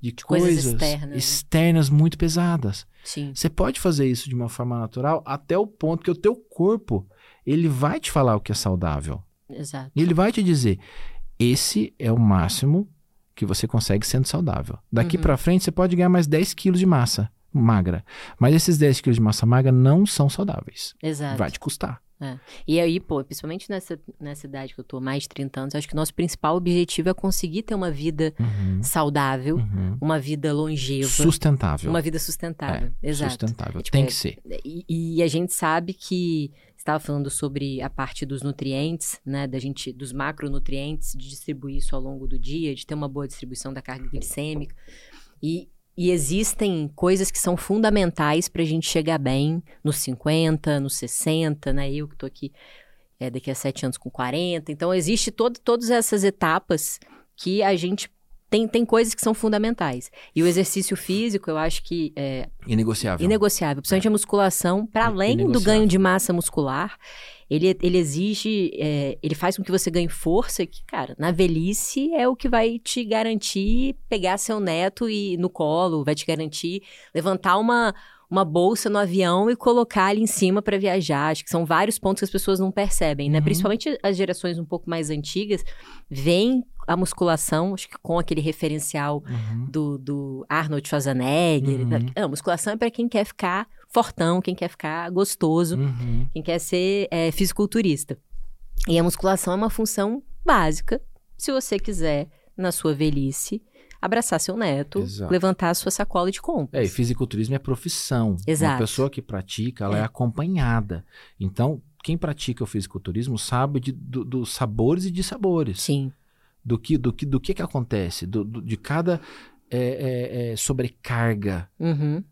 de, coisas coisas, externas, né? externas muito pesadas. Sim. Você pode fazer isso de uma forma natural até o ponto que o teu corpo, ele vai te falar o que é saudável. Exato. E ele vai te dizer, esse é o máximo que você consegue sendo saudável. Daqui Uhum. pra frente, você pode ganhar mais 10 quilos de massa. Magra. Mas esses 10 quilos de massa magra não são saudáveis. Exato. Vai te custar. É. E aí, pô, principalmente nessa, nessa idade que eu tô, mais de 30 anos, acho que o nosso principal objetivo é conseguir ter uma vida Uhum, saudável, uhum. uma vida longeva, Sustentável. uma vida sustentável. É, Exato. Sustentável. Tipo, Tem é- que ser. E, e a gente sabe que você estava falando sobre a parte dos nutrientes, né, da gente, dos macronutrientes, de distribuir isso ao longo do dia, de ter uma boa distribuição da carga glicêmica. E, e existem coisas que são fundamentais para a gente chegar bem nos 50, nos 60, né? Eu que estou aqui é, daqui a sete anos com 40. Então, existe todo, todas essas etapas que a gente tem, tem coisas que são fundamentais. E o exercício físico, eu acho que é, Inegociável. Inegociável, principalmente a musculação, para além do ganho de massa muscular, ele, ele exige, é, ele faz com que você ganhe força, que, cara, na velhice é o que vai te garantir pegar seu neto e no colo, vai te garantir levantar uma, uma bolsa no avião e colocar ali em cima para viajar. Acho que são vários pontos que as pessoas não percebem, né? Uhum. Principalmente as gerações um pouco mais antigas, veem a musculação, acho que com aquele referencial Uhum. do, do Arnold Schwarzenegger. Uhum. Não, musculação é para quem quer ficar fortão, quem quer ficar gostoso, Uhum. quem quer ser é, fisiculturista. E a musculação é uma função básica, se você quiser, na sua velhice, abraçar seu neto, Exato. levantar a sua sacola de É, e compras. fisiculturismo é profissão. Uma Exato. pessoa que pratica, ela é, É. acompanhada. Então, quem pratica o fisiculturismo sabe de- do- dos sabores e dissabores. Sim, Do que, do que, do que, que acontece, do, do- de cada é, é, é, sobrecarga uhum,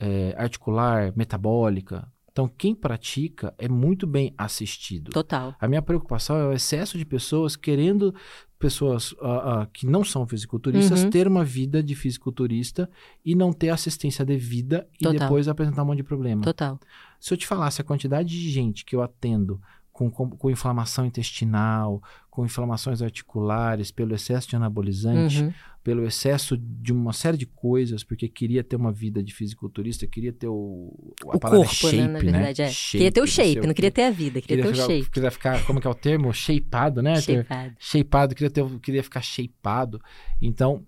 é, articular, metabólica. Então, quem pratica é muito bem assistido. total. A minha preocupação é o excesso de pessoas querendo pessoas ah, ah, que não são fisiculturistas Uhum. ter uma vida de fisiculturista e não ter assistência devida e Total. depois apresentar um monte de problema. Total. Se eu te falasse a quantidade de gente que eu atendo com, com, com inflamação intestinal, com inflamações articulares, pelo excesso de anabolizante, Uhum, pelo excesso de uma série de coisas, porque queria ter uma vida de fisiculturista, queria ter o. A O é corpo, shape, né, na verdade, é. Shape, queria ter o não shape, o não queria ter a vida, queria, ter o ficar, shape. queria ficar, como que é o termo? Shapeado, né? Ter- Shapeado. shapeado, queria, ter, queria ficar shapeado. Então,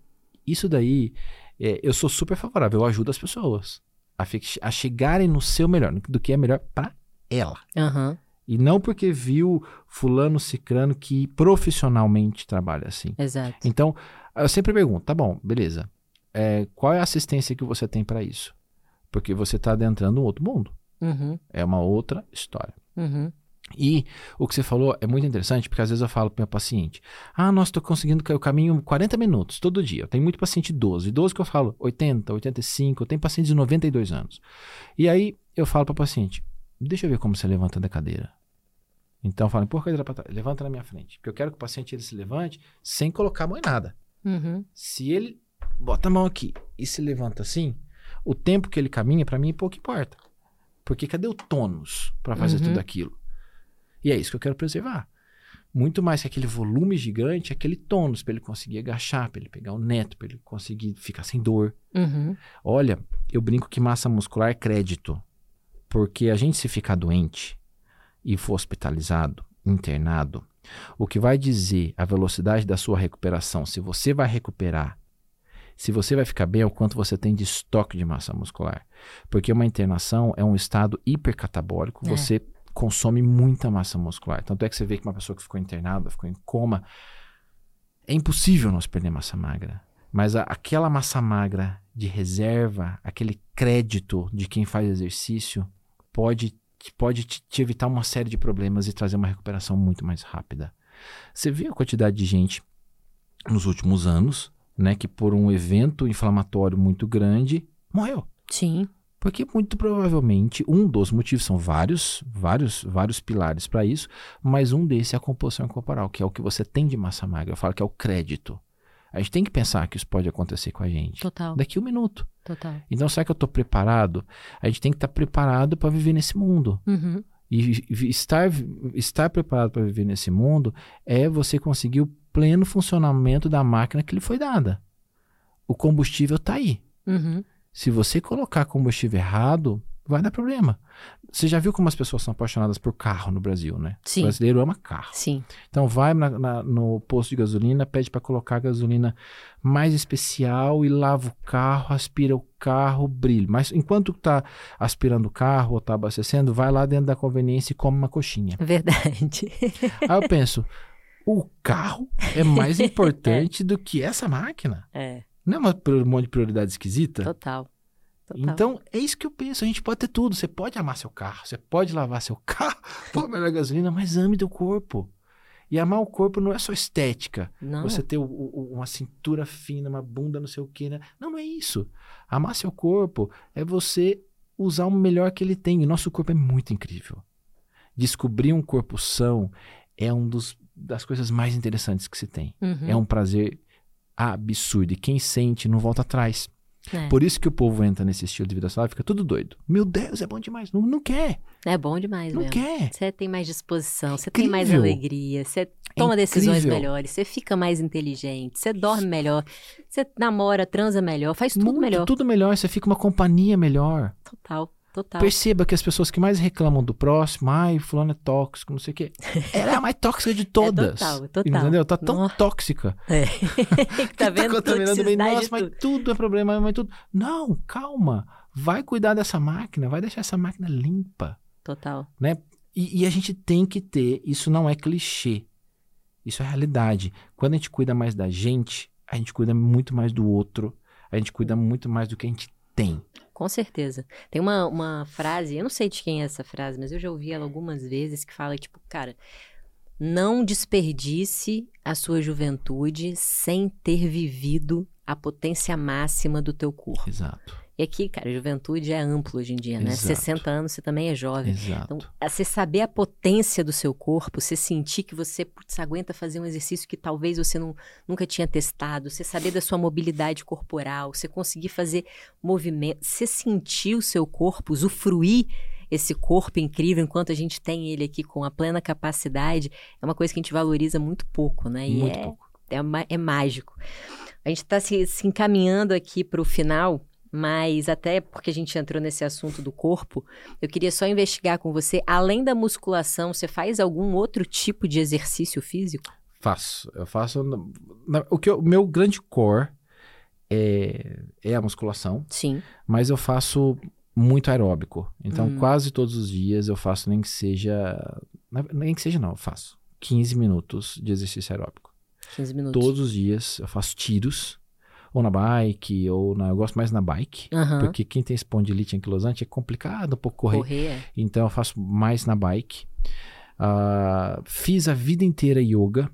isso daí, é, eu sou super favorável, eu ajudo as pessoas a, a chegarem no seu melhor, do que é melhor para ela. Aham, E não porque viu fulano cicrano que profissionalmente trabalha assim. exato. Então, eu sempre pergunto, tá bom, beleza. É, qual é a assistência que você tem para isso? Porque você está adentrando um outro mundo. Uhum, É uma outra história. uhum, E o que você falou é muito interessante, porque às vezes eu falo para meu paciente: Ah, nossa, estou conseguindo, eu caminho 40 minutos todo dia. Eu tenho muito paciente idoso. Idoso que eu falo 80, 85, eu tenho pacientes de 92 anos. E aí eu falo para o paciente: Deixa eu ver como você levanta da cadeira. Então eu falo: Por cadeira para trás, levanta na minha frente. Porque eu quero que o paciente ele se levante sem colocar a mão em nada. uhum, Se ele bota a mão aqui e se levanta assim, o tempo que ele caminha, para mim, pouco importa. Porque cadê o tônus para fazer Uhum. tudo aquilo? E é isso que eu quero preservar. Muito mais que aquele volume gigante, aquele tônus para ele conseguir agachar, para ele pegar o neto, para ele conseguir ficar sem dor. uhum, Olha, eu brinco que massa muscular é crédito. Porque a gente se ficar doente e for hospitalizado, internado, o que vai dizer a velocidade da sua recuperação, se você vai recuperar, se você vai ficar bem, é o quanto você tem de estoque de massa muscular. Porque uma internação é um estado hipercatabólico, É. você consome muita massa muscular. Tanto é que você vê que uma pessoa que ficou internada, ficou em coma, é impossível nós perder massa magra. Mas a- aquela massa magra de reserva, aquele crédito de quem faz exercício, pode, pode te, te evitar uma série de problemas e trazer uma recuperação muito mais rápida. Você vê a quantidade de gente nos últimos anos, né, que por um evento inflamatório muito grande, morreu. sim, Porque muito provavelmente um dos motivos são vários, vários, vários pilares para isso, mas um desses é a composição corporal, que é o que você tem de massa magra. Eu falo que é o crédito. A gente tem que pensar que isso pode acontecer com a gente total, daqui a um minuto. total. Então, será que eu estou preparado? A gente tem que estar preparado para viver nesse mundo. Uhum, E vi- estar, estar preparado para viver nesse mundo é você conseguir o pleno funcionamento da máquina que lhe foi dada. O combustível está aí. uhum, Se você colocar combustível errado, vai dar problema. Você já viu como as pessoas são apaixonadas por carro no Brasil, né? Sim. O brasileiro ama carro. Sim. Então vai na- na- no posto de gasolina, pede para colocar a gasolina mais especial e lava o carro, aspira o carro, brilha. Mas enquanto tá aspirando o carro ou tá abastecendo, vai lá dentro da conveniência e come uma coxinha. Verdade. Aí eu penso, o carro é mais importante do que essa máquina. É, Não é uma um monte de prioridade esquisita? total. Total. Então, é isso que eu penso. A gente pode ter tudo. Você pode amar seu carro, você pode lavar seu carro, pôr melhor gasolina, mas ame teu corpo. E amar o corpo não é só estética. não. Você ter o- o- uma cintura fina, uma bunda, não sei o quê, né? Não, não é isso. Amar seu corpo é você usar o melhor que ele tem. E nosso corpo é muito incrível. Descobrir um corpo são é um dos das coisas mais interessantes que se tem. Uhum. É um prazer absurdo. E quem sente não volta atrás. É. Por isso que o povo entra nesse estilo de vida saudável e fica tudo doido. Meu Deus, é bom demais. Não, não quer, É bom demais não mesmo. quer. Você tem mais disposição, você tem mais alegria, você toma decisões incrível. melhores, você fica mais inteligente, você dorme melhor, você namora, transa melhor, faz tudo Muito, melhor. Tudo melhor. Você fica uma companhia melhor. Total, total. Perceba que as pessoas que mais reclamam do próximo, ai, fulano é tóxico, não sei o quê. Ela é a mais tóxica de todas. total, é total. Entendeu? Tá tão Nossa. tóxica. É. que tá vendo contaminando bem. Nossa, mas tudo. tudo é problema, mas tudo. Não, calma. Vai cuidar dessa máquina, vai deixar essa máquina limpa. Total. né? E, e a gente tem que ter, isso não é clichê, isso é realidade. Quando a gente cuida mais da gente, a gente cuida muito mais do outro, a gente cuida muito mais do que a gente tem. Com certeza. Tem uma, uma frase, eu não sei de quem é essa frase, mas eu já ouvi ela algumas vezes que fala, tipo, cara, não desperdice a sua juventude sem ter vivido a potência máxima do teu corpo. Exato, E aqui, cara, juventude é amplo hoje em dia, né? Exato. 60 anos você também é jovem. exato. Então, você saber a potência do seu corpo, você sentir que você putz, aguenta fazer um exercício que talvez você não, nunca tinha testado, você saber da sua mobilidade corporal, você conseguir fazer movimento, você sentir o seu corpo, usufruir esse corpo incrível enquanto a gente tem ele aqui com a plena capacidade, é uma coisa que a gente valoriza muito pouco, né? E muito é, pouco. é, é mágico. A gente está se, se encaminhando aqui para o final, mas até porque a gente entrou nesse assunto do corpo, eu queria só investigar com você, além da musculação, você faz algum outro tipo de exercício físico? Faço, eu faço. na- na- o que eu- o meu grande core é, é a musculação, Sim. mas eu faço muito aeróbico. Então, Hum. quase todos os dias eu faço nem que seja. Nem que seja, não, eu faço 15 minutos de exercício aeróbico. 15 minutos. Todos os dias eu faço tiros, ou na bike, ou na. Eu gosto mais na bike. Aham. Porque quem tem espondilite anquilosante é complicado um pouco correr. Correr. é. Então eu faço mais na bike. Ah, fiz a vida inteira yoga.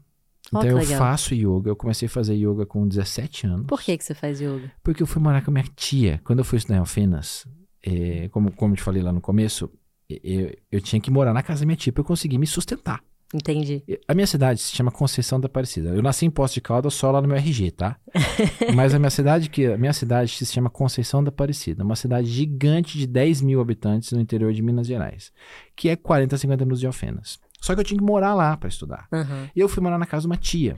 Ó, Então eu legal. faço yoga. Eu comecei a fazer yoga com 17 anos. Por que, que você faz yoga? Porque eu fui morar com a minha tia. Quando eu fui estudar em Alfenas, eh, como, como eu te falei lá no começo, eu, eu tinha que morar na casa da minha tia para eu conseguir me sustentar. Entendi. A minha cidade se chama Conceição da Aparecida. Eu nasci em Poço de Caldas só lá no meu RG, tá? Mas a minha cidade, que a minha cidade se chama Conceição da Aparecida. Uma cidade gigante de 10 mil habitantes no interior de Minas Gerais. Que é 40, 50 minutos de Alfenas. Só que eu tinha que morar lá para estudar. Aham. E eu fui morar na casa de uma tia.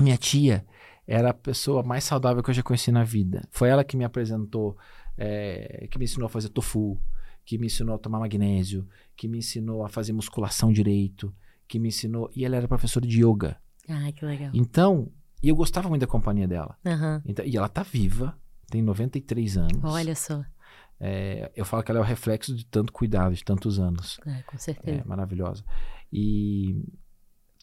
Minha tia era a pessoa mais saudável que eu já conheci na vida. Foi ela que me apresentou, eh, que me ensinou a fazer tofu, que me ensinou a tomar magnésio, que me ensinou a fazer musculação direito, que me ensinou. E ela era professora de yoga. Ah, que legal. Então, eu gostava muito da companhia dela. Aham. Então, e ela tá viva, tem 93 anos. Olha só. É, eu falo que ela é o reflexo de tanto cuidado, de tantos anos. É, com É certeza. maravilhosa. E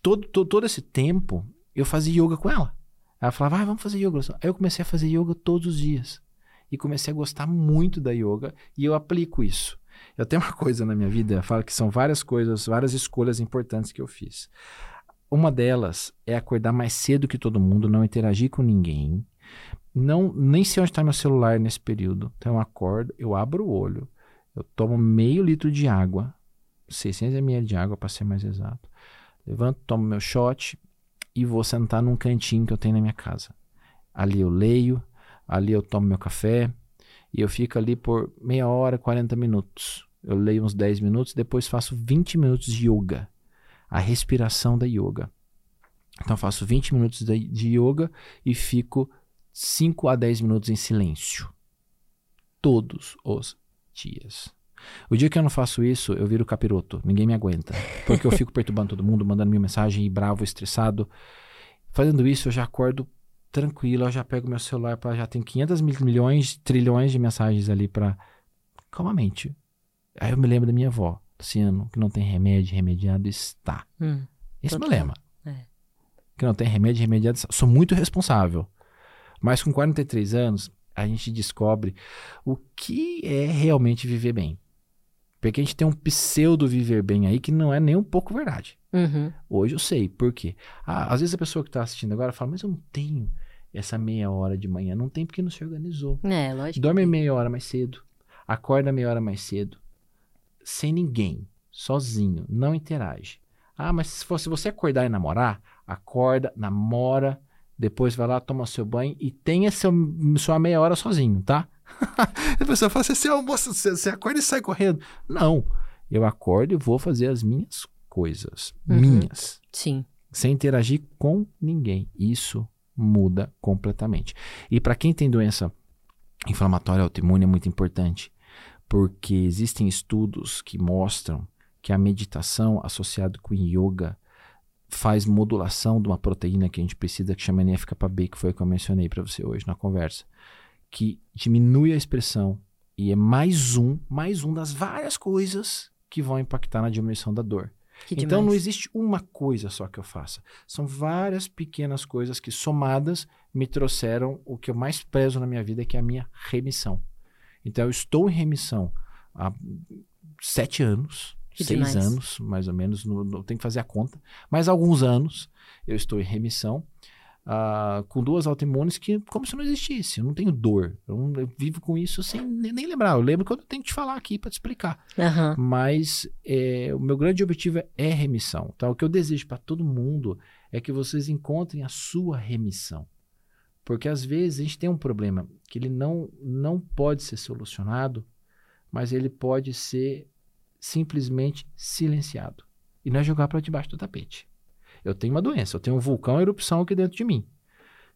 todo, todo, todo esse tempo eu fazia yoga com ela. Ela falava, ah, vamos fazer yoga. Aí eu comecei a fazer yoga todos os dias. E comecei a gostar muito da yoga e eu aplico isso. Eu tenho uma coisa na minha vida, falo que são várias coisas, várias escolhas importantes que eu fiz. Uma delas é acordar mais cedo que todo mundo, não interagir com ninguém. Não, nem sei onde está meu celular nesse período. Então eu acordo, eu abro o olho, eu tomo meio litro de água, 600 ml de água para ser mais exato. Levanto, tomo meu shot e vou sentar num cantinho que eu tenho na minha casa. Ali eu leio, ali eu tomo meu café e eu fico ali por meia hora, 40 minutos. Eu leio uns 10 minutos, depois faço 20 minutos de yoga. A respiração da yoga. Então faço 20 minutos de de yoga e fico 5 a 10 minutos em silêncio. Todos os dias. O dia que eu não faço isso, eu viro capiroto. Ninguém me aguenta. Porque eu fico perturbando todo mundo, mandando minha mensagem, bravo, estressado. Fazendo isso, eu já acordo tranquilo, eu já pego meu celular, pra, já tem 500 mil, milhões, trilhões de mensagens ali para calmamente. Aí eu me lembro da minha avó, Luciano, que não tem remédio, remediado está. Hum, Esse é o meu lema. É. Que não tem remédio, remediado está. Sou muito responsável. Mas com 43 anos, a gente descobre o que é realmente viver bem. Porque a gente tem um pseudo viver bem aí que não é nem um pouco verdade. Uhum. Hoje eu sei. Por quê? Ah, às vezes a pessoa que está assistindo agora fala, mas eu não tenho essa meia hora de manhã. Não tem porque não se organizou. É, lógico. Dorme que- meia hora mais cedo. Acorda meia hora mais cedo. Sem ninguém. Sozinho. Não interage. Ah, mas se fosse você acordar e namorar, acorda, namora, depois vai lá, toma seu banho e tenha seu, sua meia hora sozinho, tá? a pessoa fala assim, você almoça, você, você acorda e sai correndo. Não. Eu acordo e vou fazer as minhas coisas. Uhum. Minhas Sim. sem interagir com ninguém. Isso muda completamente. E para quem tem doença inflamatória autoimune é muito importante, porque existem estudos que mostram que a meditação associada com yoga faz modulação de uma proteína que a gente precisa que chama NF-κB, que foi o que eu mencionei para você hoje na conversa, que diminui a expressão e é mais um, mais um das várias coisas que vão impactar na diminuição da dor. Que Então não demais. existe uma coisa só que eu faça. São várias pequenas coisas que somadas me trouxeram o que eu mais prezo na minha vida, que é a minha remissão. Então eu estou em remissão há sete anos, Que seis demais. anos, mais ou menos, no, no, tenho que fazer a conta, mas há alguns anos eu estou em remissão. Ah, com duas autoimunes que, como se não existisse, eu não tenho dor. Eu, não- eu vivo com isso sem nem, nem lembrar. Eu lembro quando eu tenho que te falar aqui para te explicar Aham. mas é, o meu grande objetivo é, remissão. Então, o que eu desejo para todo mundo é que vocês encontrem a sua remissão. Porque às vezes a gente tem um problema que ele não, não pode ser solucionado, mas ele pode ser simplesmente silenciado. E não é jogar para debaixo do tapete. Eu tenho uma doença, eu tenho um vulcão em erupção aqui dentro de mim.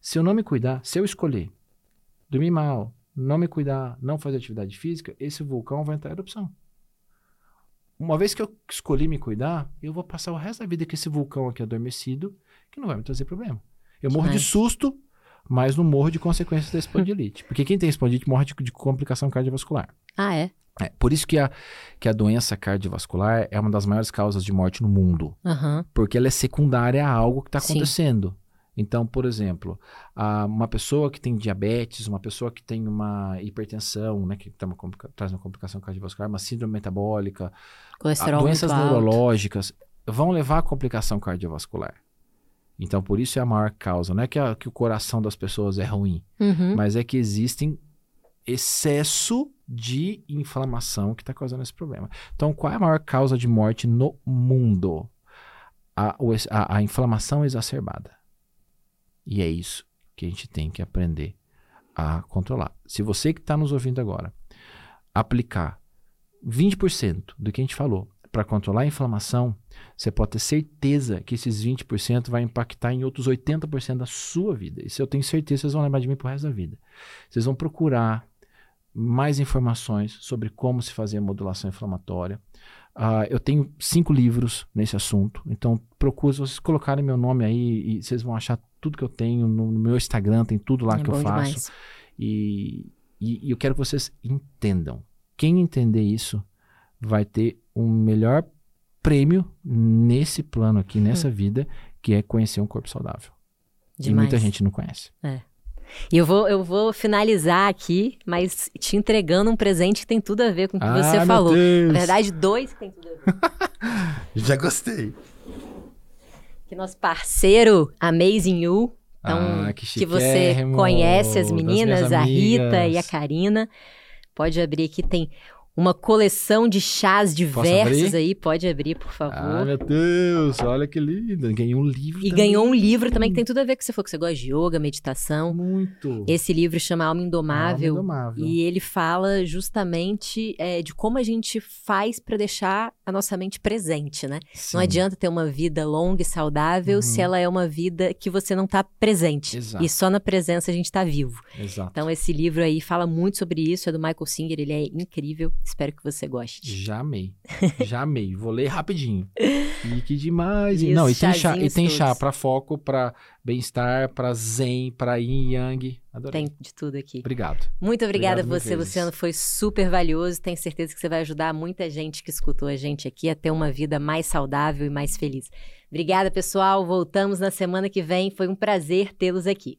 Se eu não me cuidar, se eu escolher dormir mal, não me cuidar, não fazer atividade física, esse vulcão vai entrar em erupção. Uma vez que eu escolhi me cuidar, eu vou passar o resto da vida com esse vulcão aqui adormecido, que não vai me trazer problema. Eu morro de susto, mas não morro de consequências da espondilite. Porque quem tem espondilite morre de, de complicação cardiovascular. Ah, é? É, por isso que a, que a doença cardiovascular é uma das maiores causas de morte no mundo Aham. porque ela é secundária a algo que está Sim. acontecendo. Então, por exemplo, a- uma pessoa que tem diabetes, uma pessoa que tem uma hipertensão, né, que tem uma traz uma complicação cardiovascular, uma síndrome metabólica, a- doenças muito alto. neurológicas, vão levar a complicação cardiovascular. Então, por isso é a maior causa. Não é que, a- que o coração das pessoas é ruim, Uhum. mas é que existem excesso de inflamação que está causando esse problema. Então, qual é a maior causa de morte no mundo? A, a- a inflamação exacerbada. E é isso que a gente tem que aprender a controlar. Se você que está nos ouvindo agora aplicar 20% do que a gente falou para controlar a inflamação, você pode ter certeza que esses 20% vai impactar em outros 80% da sua vida. Isso eu tenho certeza, vocês vão lembrar de mim pro resto da vida. Vocês vão procurar mais informações sobre como se fazer a modulação inflamatória. Ah, eu tenho cinco livros nesse assunto, então procure, se vocês colocarem meu nome aí, e vocês vão achar tudo que eu tenho no, no meu Instagram, tem tudo lá é que eu faço. E, e- e eu quero que vocês entendam. Quem entender isso vai ter um melhor prêmio nesse plano aqui, nessa vida, que é conhecer um corpo saudável. E Demais. muita gente não conhece. E eu vou, eu vou finalizar aqui, mas te entregando um presente que tem tudo a ver com o que Ah, você falou. Deus. Na verdade, dois que tem tudo a ver. Já gostei. Que nosso parceiro Amazing You, então, Ah, que que você conhece as meninas, a Rita e a. Karina. Pode abrir aqui, tem uma coleção de chás diversos abrir? aí. Pode abrir, por favor. Ah, meu Deus, olha que lindo. Ganhei um livro. e também. ganhou um livro também que tem tudo a ver com você falou que você gosta de yoga, meditação. Muito. Esse livro chama Alma Indomável. Alma Indomável. E ele fala justamente é, de como a gente faz para deixar a nossa mente presente, né? Sim. Não adianta ter uma vida longa e saudável Uhum. se ela é uma vida que você não está presente. Exato. E só na presença a gente está vivo. Exato. Então, esse livro aí fala muito sobre isso, é do Michael Singer, ele é incrível. Espero que você goste. Já amei. Já amei. Vou ler rapidinho. E que demais. E Não, e tem chá, e tem chá pra foco, pra bem-estar, pra zen, pra yin yang. Adorei. Tem de tudo aqui. Obrigado. Muito obrigada Obrigado a você. Luciano. Foi super valioso. Tenho certeza que você vai ajudar muita gente que escutou a gente aqui a ter uma vida mais saudável e mais feliz. Obrigada, pessoal. Voltamos na semana que vem. Foi um prazer tê-los aqui.